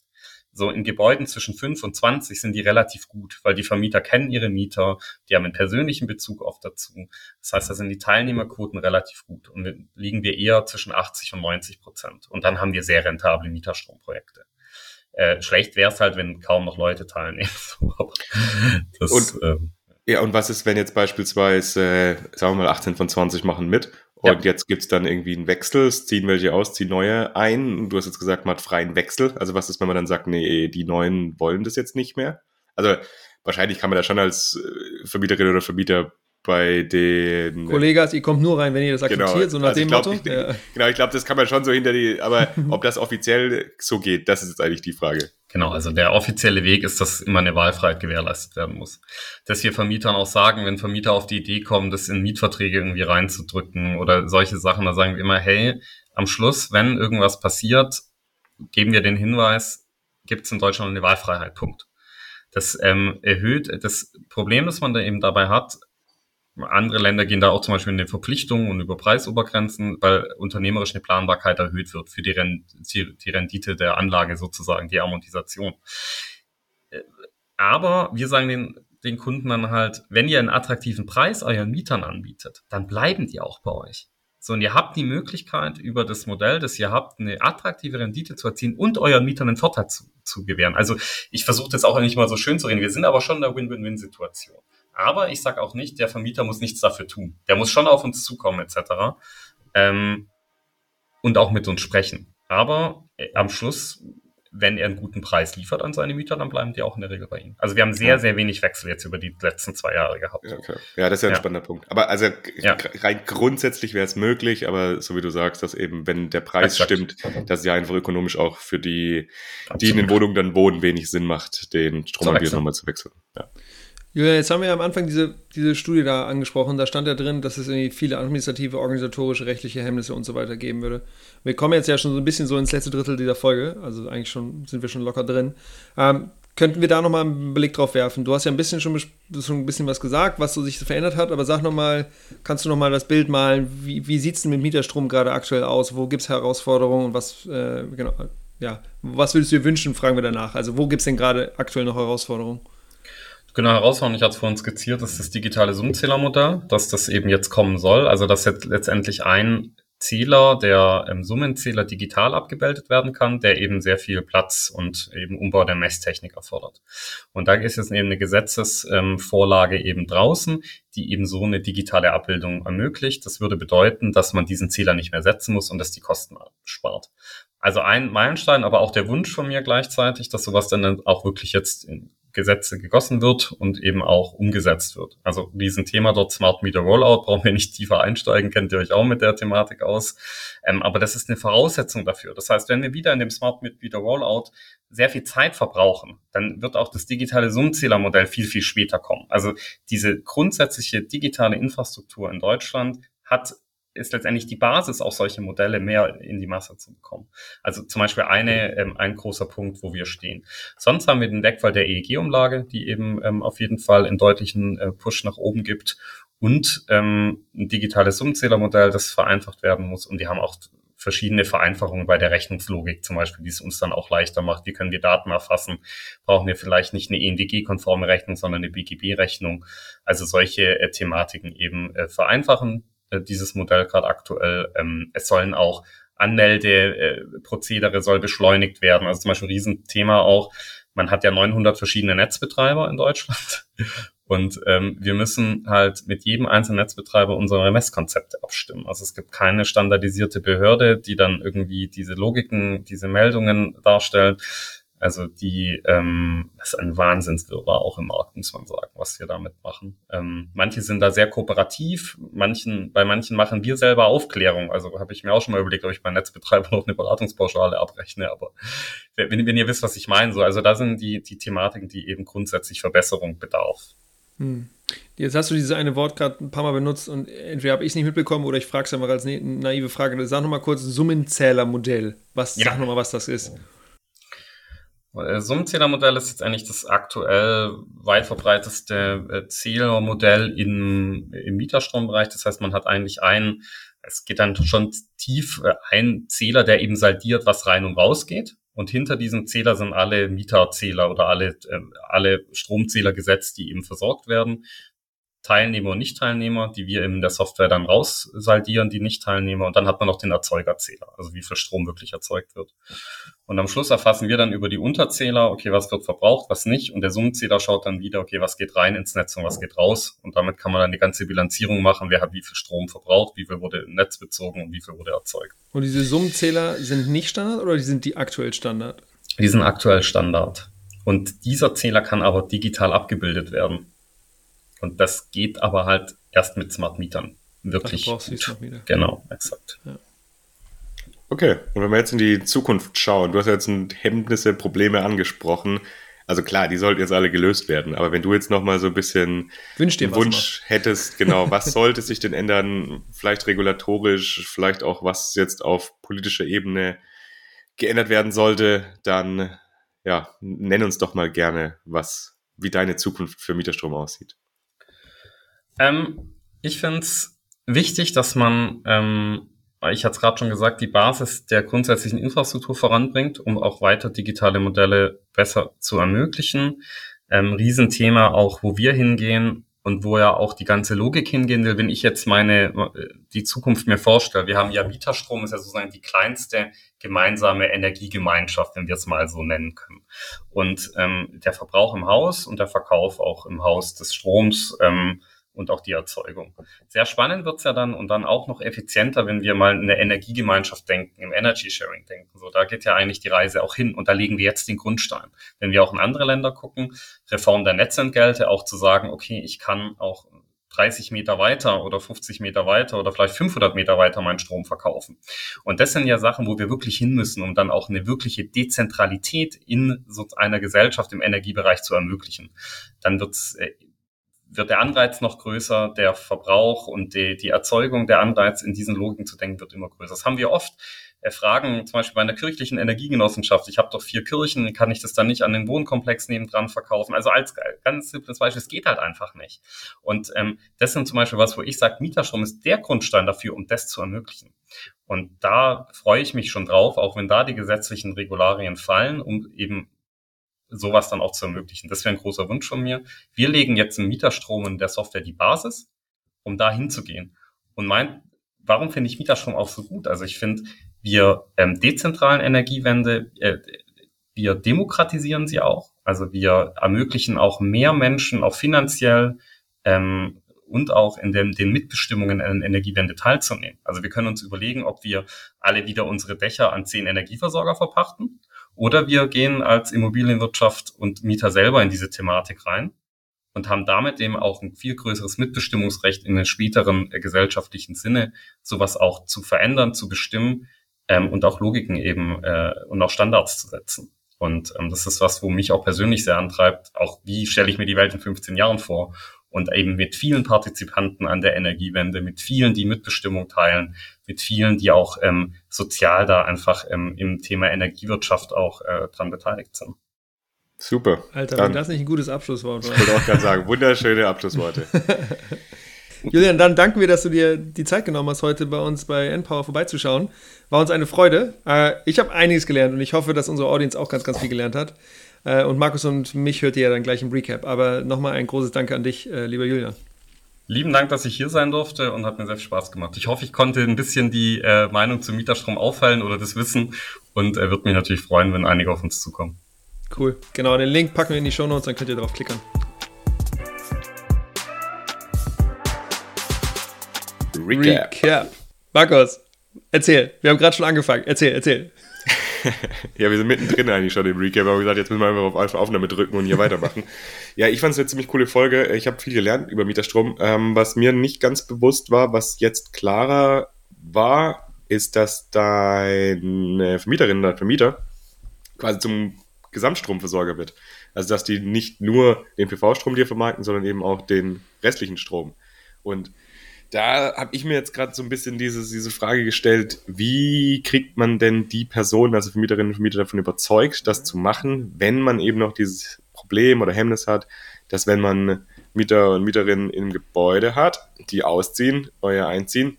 So in Gebäuden zwischen 5 und 20 sind die relativ gut, weil die Vermieter kennen ihre Mieter, die haben einen persönlichen Bezug oft dazu. Das heißt, da sind die Teilnehmerquoten relativ gut und liegen wir eher zwischen 80 und 90 Prozent. Und dann haben wir sehr rentable Mieterstromprojekte. Äh, schlecht wäre es halt, wenn kaum noch Leute teilnehmen. das, und, ähm, ja, und was ist, wenn jetzt beispielsweise, äh, sagen wir mal, 18 von 20 machen mit und ja. jetzt gibt's dann irgendwie einen Wechsel, es ziehen welche aus, ziehen neue ein. Du hast jetzt gesagt, man hat freien Wechsel. Also was ist, wenn man dann sagt, nee, die Neuen wollen das jetzt nicht mehr? Also wahrscheinlich kann man da schon als äh, Vermieterin oder Vermieter bei den Kollegas, ihr kommt nur rein, wenn ihr das genau. akzeptiert, genau. so nach also dem glaub, Motto. Ich, ja. Genau, ich glaube, das kann man schon so hinter die, aber ob das offiziell so geht, das ist jetzt eigentlich die Frage. Genau, also der offizielle Weg ist, dass immer eine Wahlfreiheit gewährleistet werden muss. Dass wir Vermietern auch sagen, wenn Vermieter auf die Idee kommen, das in Mietverträge irgendwie reinzudrücken oder solche Sachen, da sagen wir immer, hey, am Schluss, wenn irgendwas passiert, geben wir den Hinweis, gibt es in Deutschland eine Wahlfreiheit, Punkt. Das ähm, erhöht das Problem, das man da eben dabei hat, andere Länder gehen da auch zum Beispiel in den Verpflichtungen und über Preisobergrenzen, weil unternehmerisch eine Planbarkeit erhöht wird für die, Rendite der Anlage sozusagen, die Amortisation. Aber wir sagen den, den Kunden dann halt, wenn ihr einen attraktiven Preis euren Mietern anbietet, dann bleiben die auch bei euch. So, und ihr habt die Möglichkeit, über das Modell, das ihr habt, eine attraktive Rendite zu erzielen und euren Mietern einen Vorteil zu, zu gewähren. Also ich versuche das auch nicht mal so schön zu reden. Wir sind aber schon in der Win-Win-Win-Situation. Aber ich sage auch nicht, der Vermieter muss nichts dafür tun. Der muss schon auf uns zukommen etc. Ähm, und auch mit uns sprechen. Aber äh, am Schluss, wenn er einen guten Preis liefert an seine Mieter, dann bleiben die auch in der Regel bei ihm. Also wir haben sehr, sehr wenig Wechsel jetzt über die letzten zwei Jahre gehabt. Ja, okay. ja das ist ja ein ja. spannender Punkt. Aber also ja. rein grundsätzlich wäre es möglich, aber so wie du sagst, dass eben, wenn der Preis Exakt. stimmt, dass es ja einfach ökonomisch auch für die, die in den Wohnungen dann wohnen, wenig Sinn macht, den Stromanbieter nochmal zu wechseln. Ja. Julia, jetzt haben wir ja am Anfang diese, diese Studie da angesprochen. Da stand ja drin, dass es irgendwie viele administrative, organisatorische, rechtliche Hemmnisse und so weiter geben würde. Wir kommen jetzt ja schon so ein bisschen so ins letzte Drittel dieser Folge. Also eigentlich schon sind wir schon locker drin. Ähm, könnten wir da nochmal einen Blick drauf werfen? Du hast ja ein bisschen schon, schon ein bisschen was gesagt, was so sich verändert hat, aber sag nochmal, kannst du nochmal das Bild malen? Wie, wie sieht es denn mit Mieterstrom gerade aktuell aus? Wo gibt es Herausforderungen und was, äh, genau, ja, was würdest du dir wünschen, fragen wir danach. Also wo gibt es denn gerade aktuell noch Herausforderungen? Genau, herausfordernd, ich hatte es vorhin skizziert, ist das digitale Summenzählermodell, dass das eben jetzt kommen soll. Also dass jetzt letztendlich ein Zähler, der im Summenzähler digital abgebildet werden kann, der eben sehr viel Platz und eben Umbau der Messtechnik erfordert. Und da ist jetzt eben eine Gesetzesvorlage eben draußen, die eben so eine digitale Abbildung ermöglicht. Das würde bedeuten, dass man diesen Zähler nicht mehr setzen muss und dass die Kosten spart. Also ein Meilenstein, aber auch der Wunsch von mir gleichzeitig, dass sowas dann auch wirklich jetzt in Gesetze gegossen wird und eben auch umgesetzt wird. Also diesen Thema dort Smart Meter Rollout brauchen wir nicht tiefer einsteigen, kennt ihr euch auch mit der Thematik aus. Ähm, aber das ist eine Voraussetzung dafür. Das heißt, wenn wir wieder in dem Smart Meter Rollout sehr viel Zeit verbrauchen, dann wird auch das digitale Summenzählermodell viel, viel später kommen. Also diese grundsätzliche digitale Infrastruktur in Deutschland hat ist letztendlich die Basis, auch solche Modelle mehr in die Masse zu bekommen. Also zum Beispiel eine, ähm, ein großer Punkt, wo wir stehen. Sonst haben wir den Wegfall der EEG-Umlage, die eben ähm, auf jeden Fall einen deutlichen äh, Push nach oben gibt und ähm, ein digitales Summenzählermodell, das vereinfacht werden muss. Und die haben auch verschiedene Vereinfachungen bei der Rechnungslogik zum Beispiel, die es uns dann auch leichter macht. Wie können wir Daten erfassen? Brauchen wir vielleicht nicht eine ENDG-konforme Rechnung, sondern eine BGB-Rechnung? Also solche äh, Thematiken eben äh, vereinfachen äh, dieses Modell gerade aktuell. Ähm, es sollen auch Anmeldeprozedere soll beschleunigt werden. Also zum Beispiel Riesenthema auch. Man hat ja 900 verschiedene Netzbetreiber in Deutschland und ähm, wir müssen halt mit jedem einzelnen Netzbetreiber unsere Messkonzepte abstimmen. Also es gibt keine standardisierte Behörde, die dann irgendwie diese Logiken, diese Meldungen darstellt. Also die, ähm, das ist ein Wahnsinnswirrwarr auch im Markt, muss man sagen, was wir damit machen. Ähm, manche sind da sehr kooperativ, manchen, bei manchen machen wir selber Aufklärung. Also habe ich mir auch schon mal überlegt, ob ich bei Netzbetreiber noch eine Beratungspauschale abrechne. Aber wenn, wenn ihr wisst, was ich meine, so, also da sind die, die Thematiken, die eben grundsätzlich Verbesserung bedarf. Hm. Jetzt hast du dieses eine Wort gerade ein paar Mal benutzt und entweder habe ich es nicht mitbekommen oder ich frage es einfach als naive Frage. Sag nochmal kurz Summenzählermodell. Was, ja. Sag nochmal, was das ist. Äh, Summenzählermodell ist jetzt eigentlich das aktuell weit verbreiteste äh, Zählermodell im, im Mieterstrombereich. Das heißt, man hat eigentlich einen, es geht dann schon tief, äh, ein Zähler, der eben saldiert, was rein und raus geht. Und hinter diesem Zähler sind alle Mieterzähler oder alle, alle Stromzähler gesetzt, die eben versorgt werden. Teilnehmer und Nicht-Teilnehmer, die wir in der Software dann raussaldieren, die Nicht-Teilnehmer. Und dann hat man noch den Erzeugerzähler, also wie viel Strom wirklich erzeugt wird. Und am Schluss erfassen wir dann über die Unterzähler, okay, was wird verbraucht, was nicht. Und der Summenzähler schaut dann wieder, okay, was geht rein ins Netz und was geht raus. Und damit kann man dann die ganze Bilanzierung machen, wer hat wie viel Strom verbraucht, wie viel wurde im Netz bezogen und wie viel wurde erzeugt. Und diese Summenzähler sind nicht Standard oder die sind die aktuell Standard? Die sind aktuell Standard. Und dieser Zähler kann aber digital abgebildet werden. Und das geht aber halt erst mit Smart Mietern. Wirklich. Ach, Meter. Genau, exakt. Ja. Okay, und wenn wir jetzt in die Zukunft schauen, du hast jetzt Hemmnisse, Probleme angesprochen. Also klar, die sollten jetzt alle gelöst werden. Aber wenn du jetzt noch mal so ein bisschen Wünsch dir Wunsch hättest, genau, was sollte sich denn ändern? Vielleicht regulatorisch, vielleicht auch was jetzt auf politischer Ebene geändert werden sollte, dann ja, nenn uns doch mal gerne, was, wie deine Zukunft für Mieterstrom aussieht. Ähm, ich finde es wichtig, dass man, ähm, ich hatte es gerade schon gesagt, die Basis der grundsätzlichen Infrastruktur voranbringt, um auch weiter digitale Modelle besser zu ermöglichen. Ähm, Riesenthema auch, wo wir hingehen und wo ja auch die ganze Logik hingehen will, wenn ich jetzt meine, die Zukunft mir vorstelle. Wir haben ja Mieterstrom, ist ja sozusagen die kleinste gemeinsame Energiegemeinschaft, wenn wir es mal so nennen können. Und ähm, der Verbrauch im Haus und der Verkauf auch im Haus des Stroms ähm, und auch die Erzeugung. Sehr spannend wird's ja dann und dann auch noch effizienter, wenn wir mal eine Energiegemeinschaft denken, im Energy Sharing denken. So, da geht ja eigentlich die Reise auch hin und da legen wir jetzt den Grundstein. Wenn wir auch in andere Länder gucken, Reform der Netzentgelte, auch zu sagen, okay, ich kann auch 30 Meter weiter oder 50 Meter weiter oder vielleicht 500 Meter weiter meinen Strom verkaufen. Und das sind ja Sachen, wo wir wirklich hin müssen, um dann auch eine wirkliche Dezentralität in so einer Gesellschaft im Energiebereich zu ermöglichen. Dann wird's äh, wird der Anreiz noch größer, der Verbrauch und die, die Erzeugung der Anreiz in diesen Logiken zu denken wird immer größer. Das haben wir oft. Äh, Fragen zum Beispiel bei einer kirchlichen Energiegenossenschaft. Ich habe doch vier Kirchen, kann ich das dann nicht an den Wohnkomplex nebendran verkaufen? Also als ganz simples Beispiel, es geht halt einfach nicht. Und ähm, das sind zum Beispiel was, wo ich sage, Mieterstrom ist der Grundstein dafür, um das zu ermöglichen. Und da freue ich mich schon drauf, auch wenn da die gesetzlichen Regularien fallen, um eben sowas dann auch zu ermöglichen. Das wäre ein großer Wunsch von mir. Wir legen jetzt im Mieterstrom in der Software die Basis, um da hinzugehen. Und mein, warum finde ich Mieterstrom auch so gut? Also ich finde, wir ähm, dezentralen Energiewende, äh, wir demokratisieren sie auch. Also wir ermöglichen auch mehr Menschen, auch finanziell ähm, und auch in den, den Mitbestimmungen an Energiewende teilzunehmen. Also wir können uns überlegen, ob wir alle wieder unsere Dächer an zehn Energieversorger verpachten oder wir gehen als Immobilienwirtschaft und Mieter selber in diese Thematik rein und haben damit eben auch ein viel größeres Mitbestimmungsrecht in den späteren äh, gesellschaftlichen Sinne, sowas auch zu verändern, zu bestimmen ähm, und auch Logiken eben äh, und auch Standards zu setzen. Und ähm, das ist was, wo mich auch persönlich sehr antreibt, auch wie stelle ich mir die Welt in 15 Jahren vor und eben mit vielen Partizipanten an der Energiewende, mit vielen, die Mitbestimmung teilen, mit vielen, die auch ähm, sozial da einfach ähm, im Thema Energiewirtschaft auch äh, dran beteiligt sind. Super. Alter, wenn das nicht ein gutes Abschlusswort war. Ich wollte auch gerade sagen, wunderschöne Abschlussworte. Julian, dann danken wir, dass du dir die Zeit genommen hast, heute bei uns bei Npower vorbeizuschauen. War uns eine Freude. Äh, ich habe einiges gelernt und ich hoffe, dass unsere Audience auch ganz, ganz viel gelernt hat. Äh, und Markus und mich hört ihr ja dann gleich im Recap. Aber nochmal ein großes Danke an dich, äh, lieber Julian. Lieben Dank, dass ich hier sein durfte und hat mir sehr viel Spaß gemacht. Ich hoffe, ich konnte ein bisschen die äh, Meinung zum Mieterstrom auffallen oder das Wissen und äh, würde mich natürlich freuen, wenn einige auf uns zukommen. Cool. Genau, den Link packen wir in die Show Notes, dann könnt ihr drauf klicken. Recap. Recap. Markus, erzähl. Wir haben gerade schon angefangen. Erzähl, erzähl. ja, wir sind mittendrin eigentlich schon im Recap, aber gesagt, jetzt müssen wir einfach auf Aufnahme drücken und hier weitermachen. ja, ich fand es eine ziemlich coole Folge. Ich habe viel gelernt über Mieterstrom. Ähm, was mir nicht ganz bewusst war, was jetzt klarer war, ist, dass deine Vermieterin, dein Vermieter quasi zum Gesamtstromversorger wird. Also, dass die nicht nur den PV-Strom dir vermarkten, sondern eben auch den restlichen Strom. Und da habe ich mir jetzt gerade so ein bisschen dieses, diese Frage gestellt, wie kriegt man denn die Person, also Vermieterinnen und Vermieter davon überzeugt, das zu machen, wenn man eben noch dieses Problem oder Hemmnis hat, dass wenn man Mieter und Mieterinnen im Gebäude hat, die ausziehen, euer einziehen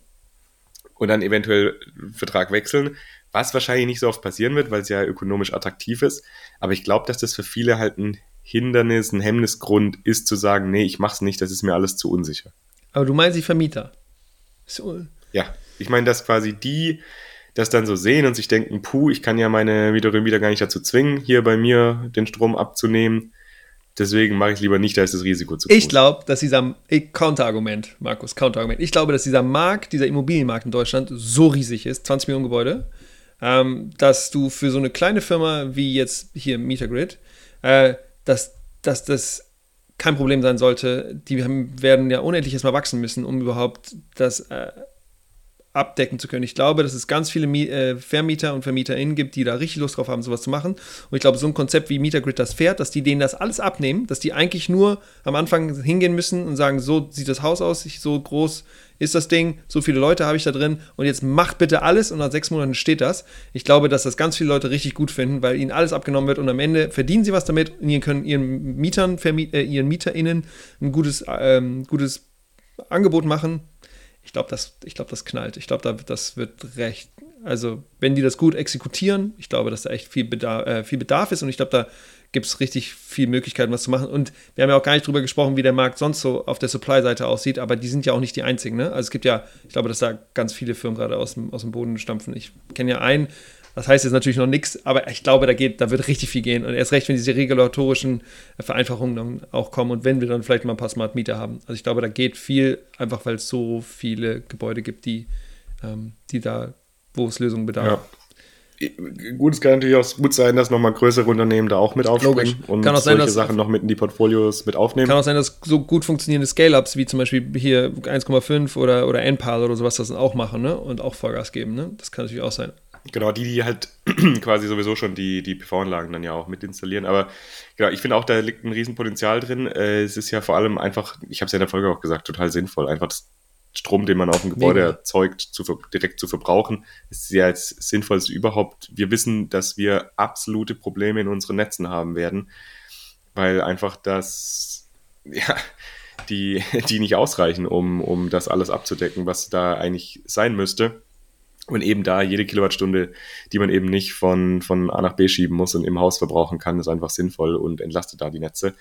und dann eventuell Vertrag wechseln, was wahrscheinlich nicht so oft passieren wird, weil es ja ökonomisch attraktiv ist. Aber ich glaube, dass das für viele halt ein Hindernis, ein Hemmnisgrund ist, zu sagen, nee, ich mach's nicht, das ist mir alles zu unsicher. Aber du meinst die Vermieter? So. Ja, ich meine, dass quasi die das dann so sehen und sich denken, puh, ich kann ja meine Mieterinnen wieder gar nicht dazu zwingen, hier bei mir den Strom abzunehmen. Deswegen mache ich lieber nicht, da ist das Risiko zu groß. Ich glaube, dass dieser Counterargument, Markus, Counterargument. Ich glaube, dass dieser Markt, dieser Immobilienmarkt in Deutschland so riesig ist, 20 Millionen Gebäude, ähm, dass du für so eine kleine Firma wie jetzt hier Metagrid, äh, dass, dass das kein Problem sein sollte. Die werden ja unendlich erstmal wachsen müssen, um überhaupt das äh, abdecken zu können. Ich glaube, dass es ganz viele äh, Vermieter und VermieterInnen gibt, die da richtig Lust drauf haben, sowas zu machen. Und ich glaube, so ein Konzept wie Mietergrid das fährt, dass die denen das alles abnehmen, dass die eigentlich nur am Anfang hingehen müssen und sagen, so sieht das Haus aus, so groß ist das Ding, so viele Leute habe ich da drin und jetzt macht bitte alles und nach sechs Monaten steht das. Ich glaube, dass das ganz viele Leute richtig gut finden, weil ihnen alles abgenommen wird und am Ende verdienen sie was damit und ihnen können ihren Mietern, äh, ihren MieterInnen ein gutes, ähm, gutes Angebot machen. Ich glaube, das, glaub, das knallt. Ich glaube, da, das wird recht. Also, wenn die das gut exekutieren, ich glaube, dass da echt viel Bedarf, äh, viel Bedarf ist und ich glaube, da gibt es richtig viele Möglichkeiten, was zu machen. Und wir haben ja auch gar nicht drüber gesprochen, wie der Markt sonst so auf der Supply-Seite aussieht, aber die sind ja auch nicht die einzigen. Ne? Also es gibt ja, ich glaube, dass da ganz viele Firmen gerade aus dem, aus dem Boden stampfen. Ich kenne ja einen, das heißt jetzt natürlich noch nichts, aber ich glaube, da geht, da wird richtig viel gehen. Und erst recht, wenn diese regulatorischen Vereinfachungen dann auch kommen und wenn wir dann vielleicht mal ein paar Smart Mieter haben. Also ich glaube, da geht viel, einfach weil es so viele Gebäude gibt, die, ähm, die da, wo es Lösungen bedarf. Ja gut, es kann natürlich auch gut sein, dass nochmal größere Unternehmen da auch mit aufspringen Logisch. und kann auch solche sein, Sachen noch mit in die Portfolios mit aufnehmen. Kann auch sein, dass so gut funktionierende Scale-Ups wie zum Beispiel hier 1,5 oder, oder NPAL oder sowas das dann auch machen ne? und auch Vollgas geben. Ne? Das kann natürlich auch sein. Genau, die, die halt quasi sowieso schon die, die PV-Anlagen dann ja auch mit installieren. Aber genau, ich finde auch, da liegt ein Riesenpotenzial drin. Äh, es ist ja vor allem einfach, ich habe es ja in der Folge auch gesagt, total sinnvoll, einfach das Strom, den man auf dem Gebäude Mega. erzeugt, zu, direkt zu verbrauchen, ist ja das Sinnvollste überhaupt. Wir wissen, dass wir absolute Probleme in unseren Netzen haben werden, weil einfach das, ja, die, die nicht ausreichen, um, um das alles abzudecken, was da eigentlich sein müsste. Und eben da jede Kilowattstunde, die man eben nicht von, von A nach B schieben muss und im Haus verbrauchen kann, ist einfach sinnvoll und entlastet da die Netze.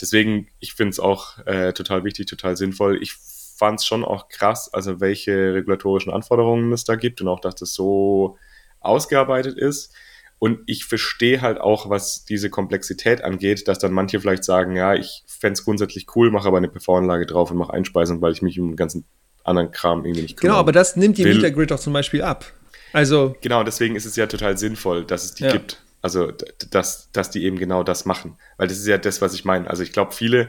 Deswegen, ich finde es auch äh, total wichtig, total sinnvoll. Ich fand es schon auch krass, also welche regulatorischen Anforderungen es da gibt und auch, dass das so ausgearbeitet ist. Und ich verstehe halt auch, was diese Komplexität angeht, dass dann manche vielleicht sagen, ja, ich fände es grundsätzlich cool, mache aber eine PV-Anlage drauf und mache Einspeisung, weil ich mich um den ganzen anderen Kram irgendwie nicht kümmere. Genau, aber das nimmt die Mietergrid doch zum Beispiel ab. Also genau, deswegen ist es ja total sinnvoll, dass es die ja. gibt. Also, dass, dass die eben genau das machen. Weil das ist ja das, was ich meine. Also, ich glaube, viele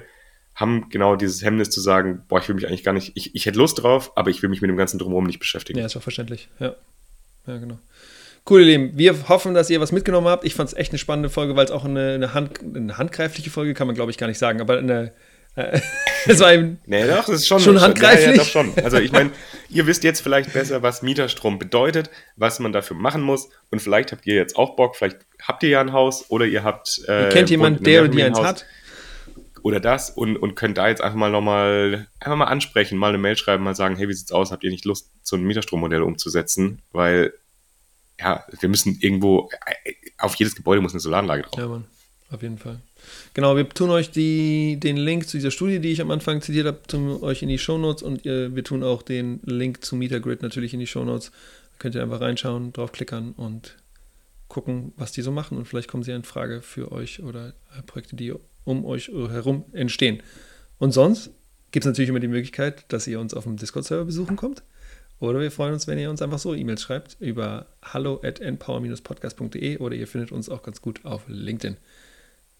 haben genau dieses Hemmnis zu sagen, boah, ich will mich eigentlich gar nicht, ich, ich hätte Lust drauf, aber ich will mich mit dem ganzen Drumherum nicht beschäftigen. Ja, ist auch verständlich. Ja. Ja, genau. Cool, ihr Lieben. Wir hoffen, dass ihr was mitgenommen habt. Ich fand es echt eine spannende Folge, weil es auch eine, eine, Hand, eine handgreifliche Folge kann man, glaube ich, gar nicht sagen, aber eine. Das war eben Nee, doch, das ist schon, Schon handgreiflich? Ja, ja, doch schon. Also ich meine, ihr wisst jetzt vielleicht besser, was Mieterstrom bedeutet, was man dafür machen muss. Und vielleicht habt ihr jetzt auch Bock, vielleicht habt ihr ja ein Haus oder ihr habt. Äh, Ihr kennt jemanden, der oder die eins hat. Oder das und, und könnt da jetzt einfach mal nochmal einfach mal ansprechen, mal eine Mail schreiben, mal sagen, hey, wie sieht's aus? Habt ihr nicht Lust, so ein Mieterstrommodell umzusetzen? Weil, ja, wir müssen irgendwo, äh, auf jedes Gebäude muss eine Solaranlage drauf. Ja, Mann, auf jeden Fall. Genau, wir tun euch die, den Link zu dieser Studie, die ich am Anfang zitiert habe, tun euch in die Shownotes und ihr, wir tun auch den Link zu Metergrid natürlich in die Shownotes. Da könnt ihr einfach reinschauen, draufklickern und gucken, was die so machen und vielleicht kommen sie in Frage für euch oder äh, Projekte, die um euch herum entstehen. Und sonst gibt es natürlich immer die Möglichkeit, dass ihr uns auf dem Discord-Server besuchen kommt. Oder wir freuen uns, wenn ihr uns einfach so E-Mails schreibt über hallo at npower-podcast.de oder ihr findet uns auch ganz gut auf LinkedIn.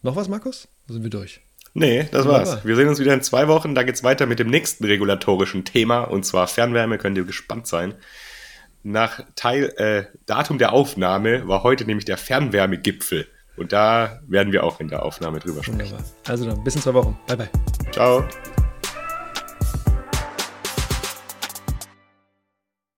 Noch was, Markus? Da sind wir durch. Nee, das Wunderbar. war's. Wir sehen uns wieder in zwei Wochen. Da geht's weiter mit dem nächsten regulatorischen Thema und zwar Fernwärme. Könnt ihr gespannt sein. Nach Teil, äh, Datum der Aufnahme war heute nämlich der Fernwärmegipfel. Und da werden wir auch in der Aufnahme drüber sprechen. Wunderbar. Also dann, bis in zwei Wochen. Bye, bye. Ciao.